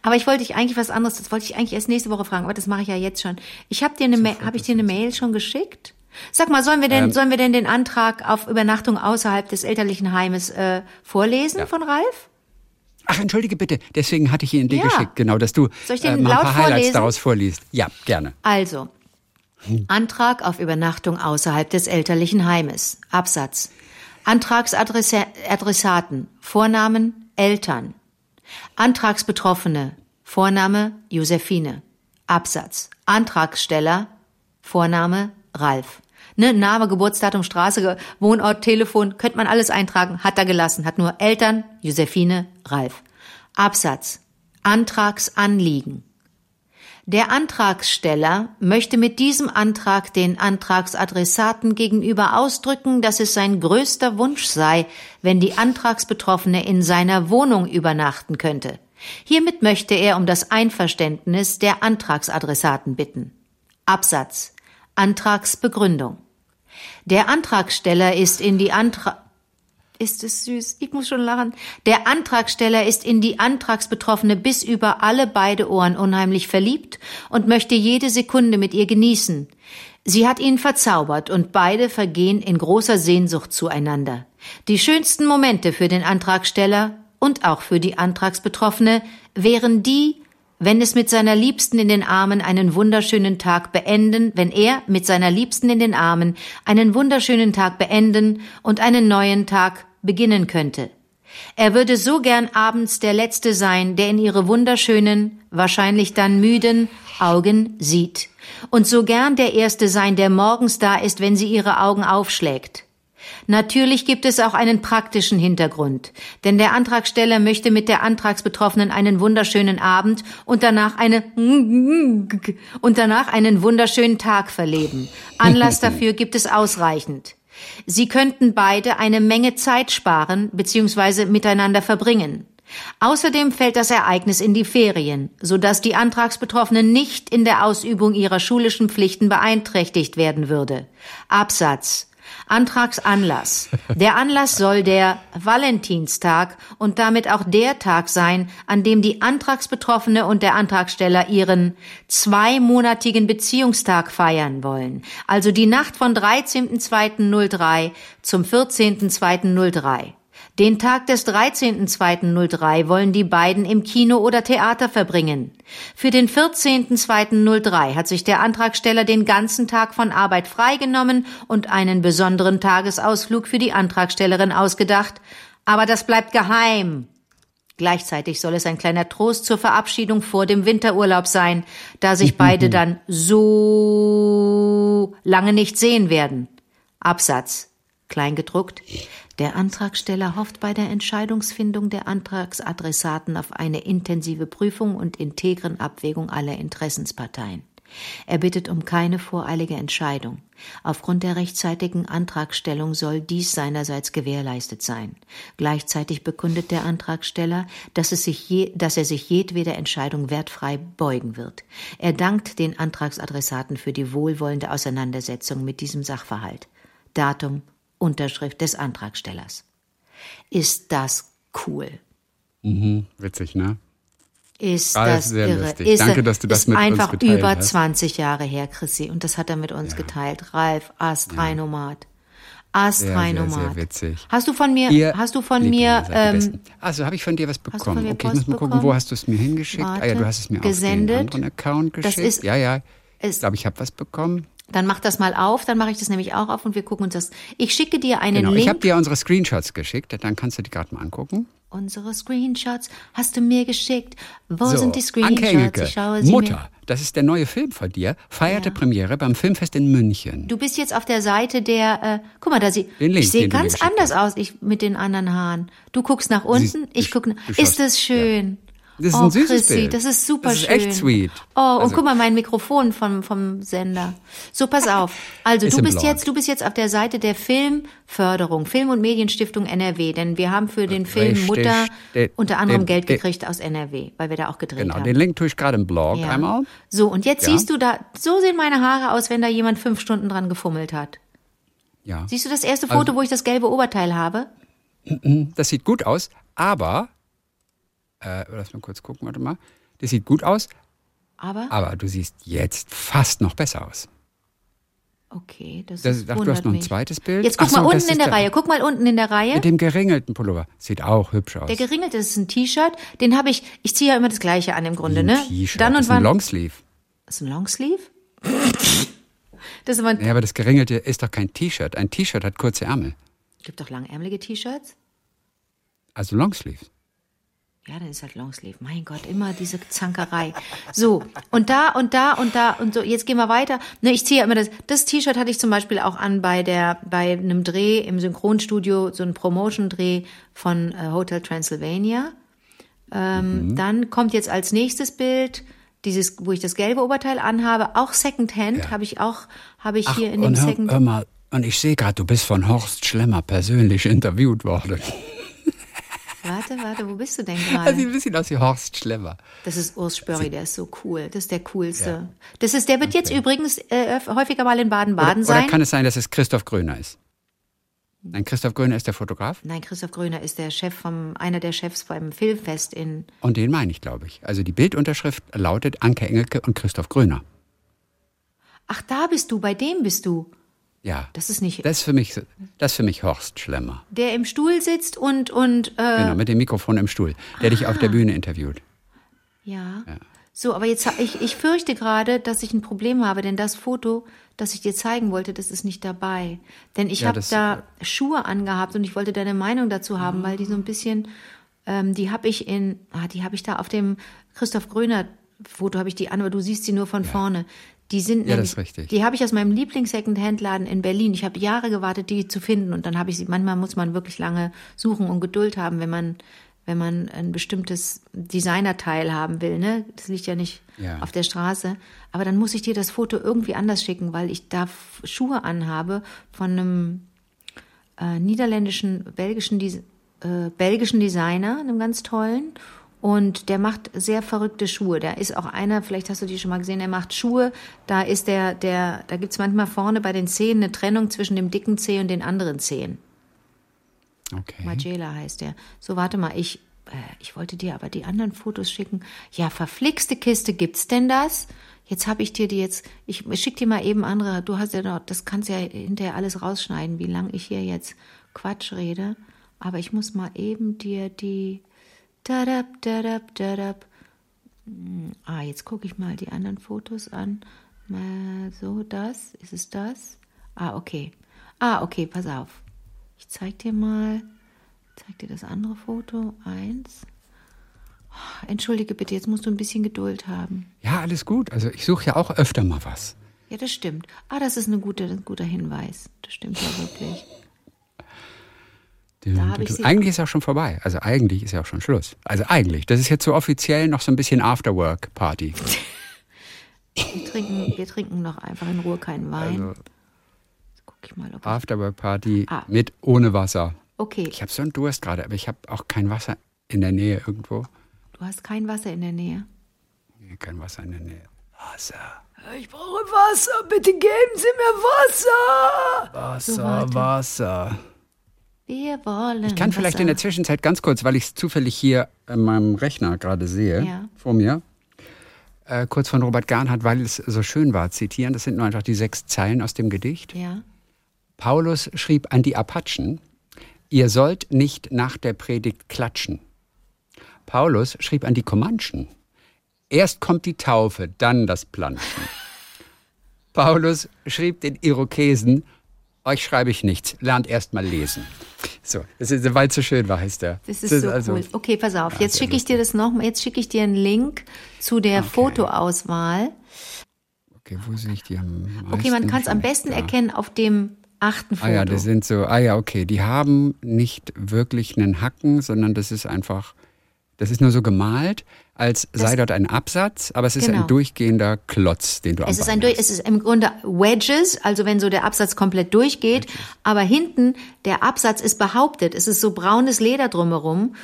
aber ich wollte dich eigentlich was anderes, das wollte ich eigentlich erst nächste Woche fragen, aber das mache ich ja jetzt schon. Ich habe dir eine Ma- habe ich dir eine Mail schon geschickt? Sag mal, sollen wir Ähm. denn, sollen wir denn den Antrag auf Übernachtung außerhalb des elterlichen Heimes äh, vorlesen von Ralf? Ach, entschuldige bitte, deswegen hatte ich Ihnen den Ja. geschickt, genau, dass du Soll ich den äh, mal ein paar Highlights vorlesen? daraus vorliest. Ja, gerne. Also, Antrag auf Übernachtung außerhalb des elterlichen Heimes. Absatz. Antragsadressaten. Vornamen Eltern. Antragsbetroffene. Vorname Josephine. Absatz. Antragsteller. Vorname Ralf. Ne, Name, Geburtsdatum, Straße, Wohnort, Telefon, könnte man alles eintragen, hat er gelassen, hat nur Eltern, Josephine, Ralf. Absatz. Antragsanliegen. Der Antragsteller möchte mit diesem Antrag den Antragsadressaten gegenüber ausdrücken, dass es sein größter Wunsch sei, wenn die Antragsbetroffene in seiner Wohnung übernachten könnte. Hiermit möchte er um das Einverständnis der Antragsadressaten bitten. Absatz. Antragsbegründung. Der Antragsteller ist in die Antrag ist es süß. Ich muss schon lachen. Der Antragsteller ist in die Antragsbetroffene bis über alle beide Ohren unheimlich verliebt und möchte jede Sekunde mit ihr genießen. Sie hat ihn verzaubert und beide vergehen in großer Sehnsucht zueinander. Die schönsten Momente für den Antragsteller und auch für die Antragsbetroffene wären die, wenn es mit seiner Liebsten in den Armen einen wunderschönen Tag beenden, wenn er mit seiner Liebsten in den Armen einen wunderschönen Tag beenden und einen neuen Tag beginnen könnte. Er würde so gern abends der Letzte sein, der in ihre wunderschönen, wahrscheinlich dann müden Augen sieht. Und so gern der Erste sein, der morgens da ist, wenn sie ihre Augen aufschlägt. Natürlich gibt es auch einen praktischen Hintergrund, denn der Antragsteller möchte mit der Antragsbetroffenen einen wunderschönen Abend und danach eine *laughs* und danach einen wunderschönen Tag verleben. Anlass dafür gibt es ausreichend. Sie könnten beide eine Menge Zeit sparen bzw. miteinander verbringen. Außerdem fällt das Ereignis in die Ferien, sodass die Antragsbetroffenen nicht in der Ausübung ihrer schulischen Pflichten beeinträchtigt werden würde. Absatz. Antragsanlass. Der Anlass soll der Valentinstag und damit auch der Tag sein, an dem die Antragsbetroffene und der Antragsteller ihren zweimonatigen Beziehungstag feiern wollen. Also die Nacht von 13.02.03 zum 14.02.03. Den Tag des 13.02.03 wollen die beiden im Kino oder Theater verbringen. Für den 14.02.03 hat sich der Antragsteller den ganzen Tag von Arbeit freigenommen und einen besonderen Tagesausflug für die Antragstellerin ausgedacht. Aber das bleibt geheim. Gleichzeitig soll es ein kleiner Trost zur Verabschiedung vor dem Winterurlaub sein, da sich beide dann so lange nicht sehen werden. Absatz. Kleingedruckt. Der Antragsteller hofft bei der Entscheidungsfindung der Antragsadressaten auf eine intensive Prüfung und integren Abwägung aller Interessensparteien. Er bittet um keine voreilige Entscheidung. Aufgrund der rechtzeitigen Antragstellung soll dies seinerseits gewährleistet sein. Gleichzeitig bekundet der Antragsteller, dass, je, dass er sich jedweder Entscheidung wertfrei beugen wird. Er dankt den Antragsadressaten für die wohlwollende Auseinandersetzung mit diesem Sachverhalt. Datum, Unterschrift des Antragstellers. Ist das cool? Witzig, ne? Ist Ah, das das sehr irre? lustig. Ist Danke, dass du das mit uns einfach geteilt über hast. 20 Jahre her, Chrissy. Und das hat er mit uns geteilt. Ralf, Astronomat. Astronomat. Sehr, sehr, sehr witzig. Hast du von mir, Ihr hast du von Lieblinge mir, ähm, also habe ich von dir was bekommen. okay, ich muss mal gucken, bekommen? wo hast du es mir hingeschickt? ah ja, Warte. du hast es mir Gesendet. auf den anderen Account Das geschickt. ist- ja, ja. Ich glaube, ich habe was bekommen. Dann mach das mal auf, dann mache ich das nämlich auch auf und wir gucken uns das. Ich schicke dir einen Genau, ich habe Link. dir unsere Screenshots geschickt, dann kannst du die gerade mal angucken. Unsere Screenshots hast du mir geschickt. Wo So, sind die Anke Screenshots? Engelke, Ich schaue sie Mutter, mir. das ist der neue Film von dir, feierte Ja. Premiere beim Filmfest in München. Du bist jetzt auf der Seite der, äh, guck mal, da sie, Den Link, ich sehe ganz anders aus ich, mit den anderen Haaren. Du guckst nach Siehst- unten, ich du- gucke, ist das schön. Das ist oh, ein süßes Chrissy, Bild. das ist super Das ist schön. echt sweet. Oh, und Also- guck mal, mein Mikrofon vom, vom Sender. So, pass auf. Also, du bist Blog. jetzt, du bist jetzt auf der Seite der Filmförderung, Film- und Medienstiftung NRW, denn wir haben für den Film Richtig. Mutter Den- unter anderem den- Geld den- gekriegt aus NRW, weil wir da auch gedreht Genau, haben. den Link tue ich gerade im Blog Ja. einmal. So, und jetzt Ja. siehst du da, so sehen meine Haare aus, wenn da jemand fünf Stunden dran gefummelt hat. Ja. Siehst du das erste Also- Foto, wo ich das gelbe Oberteil habe? Das sieht gut aus, aber, äh, lass mal kurz gucken, warte mal. Das sieht gut aus, Aber, aber du siehst jetzt fast noch besser aus. Okay, das, Das, ist, ach, du hast noch ein mich. zweites Bild. Jetzt guck so, mal unten in ist der Reihe. Guck mal unten in der Reihe. Mit dem geringelten Pullover. Sieht auch hübsch aus. Der geringelte ist ein T-Shirt. Den habe ich. Ich ziehe ja immer das Gleiche an im Grunde, Ein ne? T-Shirt. Dann das und ist ein. Longsleeve. Das ist ein Longsleeve. *laughs* das ist aber. Ja, aber das geringelte ist doch kein T-Shirt. Ein T-Shirt hat kurze Ärmel. Gibt doch langärmelige T-Shirts. Also Longsleeve. Ja, dann ist halt Longsleeve. Mein Gott, immer diese Zankerei. So, und da und da und da und so. Jetzt gehen wir weiter. Ne, ich ziehe ja immer das. Das T-Shirt hatte ich zum Beispiel auch an bei der bei einem Dreh im Synchronstudio, so ein Promotion-Dreh von äh, Hotel Transylvania. Ähm, Mhm. Dann kommt jetzt als nächstes Bild dieses, wo ich das gelbe Oberteil anhabe, auch Secondhand Ja. habe ich auch, habe ich Ach, hier in dem hör, Second. hör mal, und ich sehe gerade, du bist von Horst Schlemmer persönlich interviewt worden. Warte, warte, wo bist du denn *laughs* gerade? ein bisschen aus wie Horst Schlemmer. Das ist Urs Spörri, der ist so cool. Das ist der coolste. Das ist, der wird jetzt übrigens äh, häufiger mal in Baden-Baden Oder, oder sein. kann es sein, dass es Christoph Gröner ist? Nein, Christoph Gröner ist der Fotograf Nein, Christoph Gröner ist der Chef vom, einer der Chefs beim Filmfest in. und den meine ich, glaube ich. Also die Bildunterschrift lautet Anke Engelke und Christoph Gröner. Ach, da bist du, bei dem bist du. Ja. Das ist nicht Das ist für mich, das ist für mich Horst Schlemmer. der im Stuhl sitzt und und äh, Genau, mit dem Mikrofon im Stuhl, der dich auf der Bühne interviewt. ja. So, aber jetzt ich ich fürchte gerade, dass ich ein Problem habe, denn das Foto, das ich dir zeigen wollte, das ist nicht dabei. Denn ich Ja, habe da Schuhe angehabt und ich wollte deine Meinung dazu haben, weil die so ein bisschen ähm, die habe ich in ah, die habe ich da auf dem Christoph Gröner Foto habe ich die an, aber du siehst sie nur von vorne. Die sind Ja, nämlich, das ist richtig. die habe ich aus meinem Lieblings-Second-Hand-Laden in Berlin. Ich habe Jahre gewartet, die zu finden und dann habe ich sie. Manchmal muss man wirklich lange suchen und Geduld haben, wenn man wenn man ein bestimmtes Designerteil haben will. Ne, das liegt ja nicht Ja. auf der Straße. Aber dann muss ich dir das Foto irgendwie anders schicken, weil ich da Schuhe anhabe von einem äh, niederländischen, belgischen, äh, belgischen Designer, einem ganz tollen. Und der macht sehr verrückte Schuhe. Der ist auch einer, vielleicht hast du die schon mal gesehen, der macht Schuhe. Da ist der, der, da gibt's manchmal vorne bei den Zehen eine Trennung zwischen dem dicken Zeh und den anderen Zehen. Okay. Magela heißt der. So, warte mal, ich, äh, ich wollte dir aber die anderen Fotos schicken. Ja, verflixte Kiste, gibt's denn das? Jetzt habe ich dir die jetzt, ich schick dir mal eben andere, du hast ja noch, das kannst ja hinterher alles rausschneiden, wie lang ich hier jetzt Quatsch rede. Aber ich muss mal eben dir die, dadab, dadab, dadab. Hm, Ah, jetzt gucke ich mal die anderen Fotos an. Mal so, das, ist es das? Ah, okay. Ah, okay, pass auf. Ich zeig dir mal, zeig dir das andere Foto. Eins. Oh, Entschuldige bitte, jetzt musst du ein bisschen Geduld haben. Ja, alles gut. Also ich suche ja auch öfter mal was. Ja, das stimmt. Ah, das ist eine gute, ein guter Hinweis. Das stimmt ja wirklich. Da hab ich sie- eigentlich ist ja auch schon vorbei. Also eigentlich ist ja auch schon Schluss. Also eigentlich. Das ist jetzt so offiziell noch so ein bisschen Afterwork-Party. Wir trinken, wir trinken noch einfach in Ruhe keinen Wein. Also guck ich mal, ob Afterwork-Party Ah. mit ohne Wasser. Okay, Ich habe so einen Durst gerade, aber ich habe auch kein Wasser in der Nähe irgendwo. du hast kein Wasser in der Nähe. Nee, Kein Wasser in der Nähe. Wasser. Ich brauche Wasser, bitte geben Sie mir Wasser. Wasser, Wasser. Wir wollen. Ich kann vielleicht in der Zwischenzeit ganz kurz, weil ich es zufällig hier in meinem Rechner gerade sehe, Ja. vor mir, äh, kurz von Robert Garnhardt, weil es so schön war, zitieren. Das sind nur einfach die sechs Zeilen aus dem Gedicht. Ja. Paulus schrieb an die Apachen, ihr sollt nicht nach der Predigt klatschen. Paulus schrieb an die Comanchen, erst kommt die Taufe, dann das Planschen. *laughs* Paulus schrieb den Irokesen, euch schreibe ich nichts, lernt erst mal lesen. So, das ist, weil es so schön war, heißt der. Das ist so also, cool. Okay, pass auf. Ja, jetzt schicke ich dir das noch. Jetzt schicke ich dir einen Link zu der Fotoauswahl. Okay, wo sehe ich die am meisten? Okay, man kann es am besten Da. erkennen auf dem achten Foto. Ah ja, das sind so, ah ja, okay, die haben nicht wirklich einen Hacken, sondern das ist einfach, das ist nur so gemalt, als sei dort ein Absatz, aber es ist Genau. ein durchgehender Klotz, den du am es ist ein durch, es ist im Grunde Wedges, also wenn so der Absatz komplett durchgeht, aber hinten der Absatz ist behauptet. Es ist so braunes Leder drumherum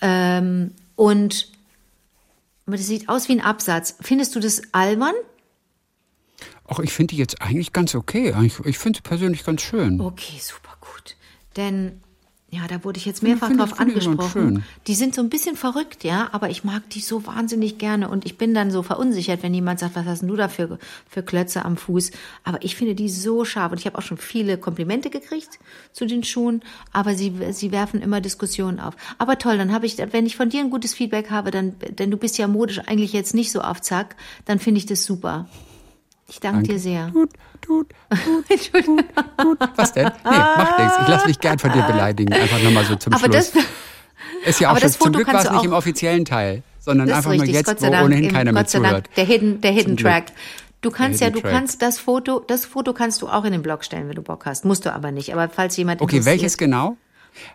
ähm, und das sieht aus wie ein Absatz. Findest du das albern? Ach, ich finde die jetzt eigentlich ganz okay. Ich, ich finde sie persönlich ganz schön. Okay, super gut. Denn Ja, da wurde ich jetzt mehrfach drauf angesprochen. Die sind so ein bisschen verrückt, ja, aber ich mag die so wahnsinnig gerne und ich bin dann so verunsichert, wenn jemand sagt, was hast denn du da für, für Klötze am Fuß? Aber ich finde die so scharf und ich habe auch schon viele Komplimente gekriegt zu den Schuhen, aber sie, sie werfen immer Diskussionen auf. Aber toll, dann habe ich, wenn ich von dir ein gutes Feedback habe, dann, denn du bist ja modisch eigentlich jetzt nicht so auf Zack, dann finde ich das super. Ich danke, dir sehr. *laughs* Tut, tut, Entschuldigung. tut. Was denn? Nee, macht nichts. Ich lasse mich gern von dir beleidigen. Einfach nochmal so zum Aber Schluss. das, ist ja auch aber schon, das zum Glück war es nicht im offiziellen Teil, sondern einfach richtig, nur jetzt, wo Dank, ohnehin keiner mehr zuhört. der Hidden, der Hidden. Track. Du kannst ja, du Track. kannst das Foto, das Foto kannst du auch in den Blog stellen, wenn du Bock hast. Musst du aber nicht. Aber falls jemand Okay, welches genau?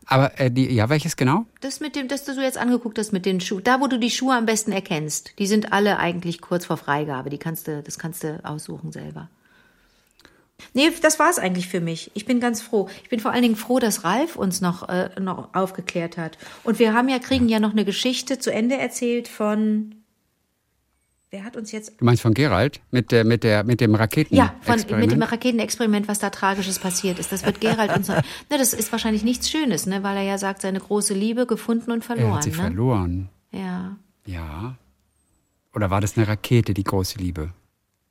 Aber äh, die, ja, welches genau? Das mit dem, das du so jetzt angeguckt hast mit den Schuhen, da wo du die Schuhe am besten erkennst, die sind alle eigentlich kurz vor Freigabe. Die kannst du, das kannst du aussuchen selber. Nee, das war's eigentlich für mich. Ich bin ganz froh. Ich bin vor allen Dingen froh, dass Ralf uns noch, äh, noch aufgeklärt hat. Und wir haben ja, kriegen ja noch eine Geschichte zu Ende erzählt von, wer hat uns jetzt Du meinst von Gerald mit der mit der mit dem Raketen Ja, von, mit dem Experiment? Raketenexperiment, was da Tragisches passiert ist. Das wird *laughs* Gerald uns. Ne, das ist wahrscheinlich nichts Schönes, ne, weil er ja sagt, seine große Liebe gefunden und Er verloren. hat sie ne? verloren. Ja. Ja. Oder war das eine Rakete, die große Liebe?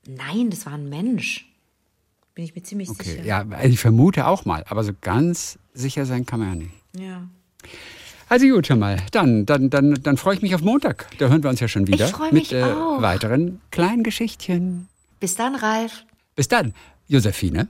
Nein, das war ein Mensch. Bin ich mir ziemlich Okay, sicher. ja, also ich vermute auch mal, aber so ganz sicher sein kann man ja nicht. ja. Also gut, hör mal, dann, dann, dann, dann freue ich mich auf Montag. Da hören wir uns ja schon wieder Ich freu mit äh, mich auch. weiteren kleinen Geschichtchen. Bis dann, Ralf. Bis dann, Josephine.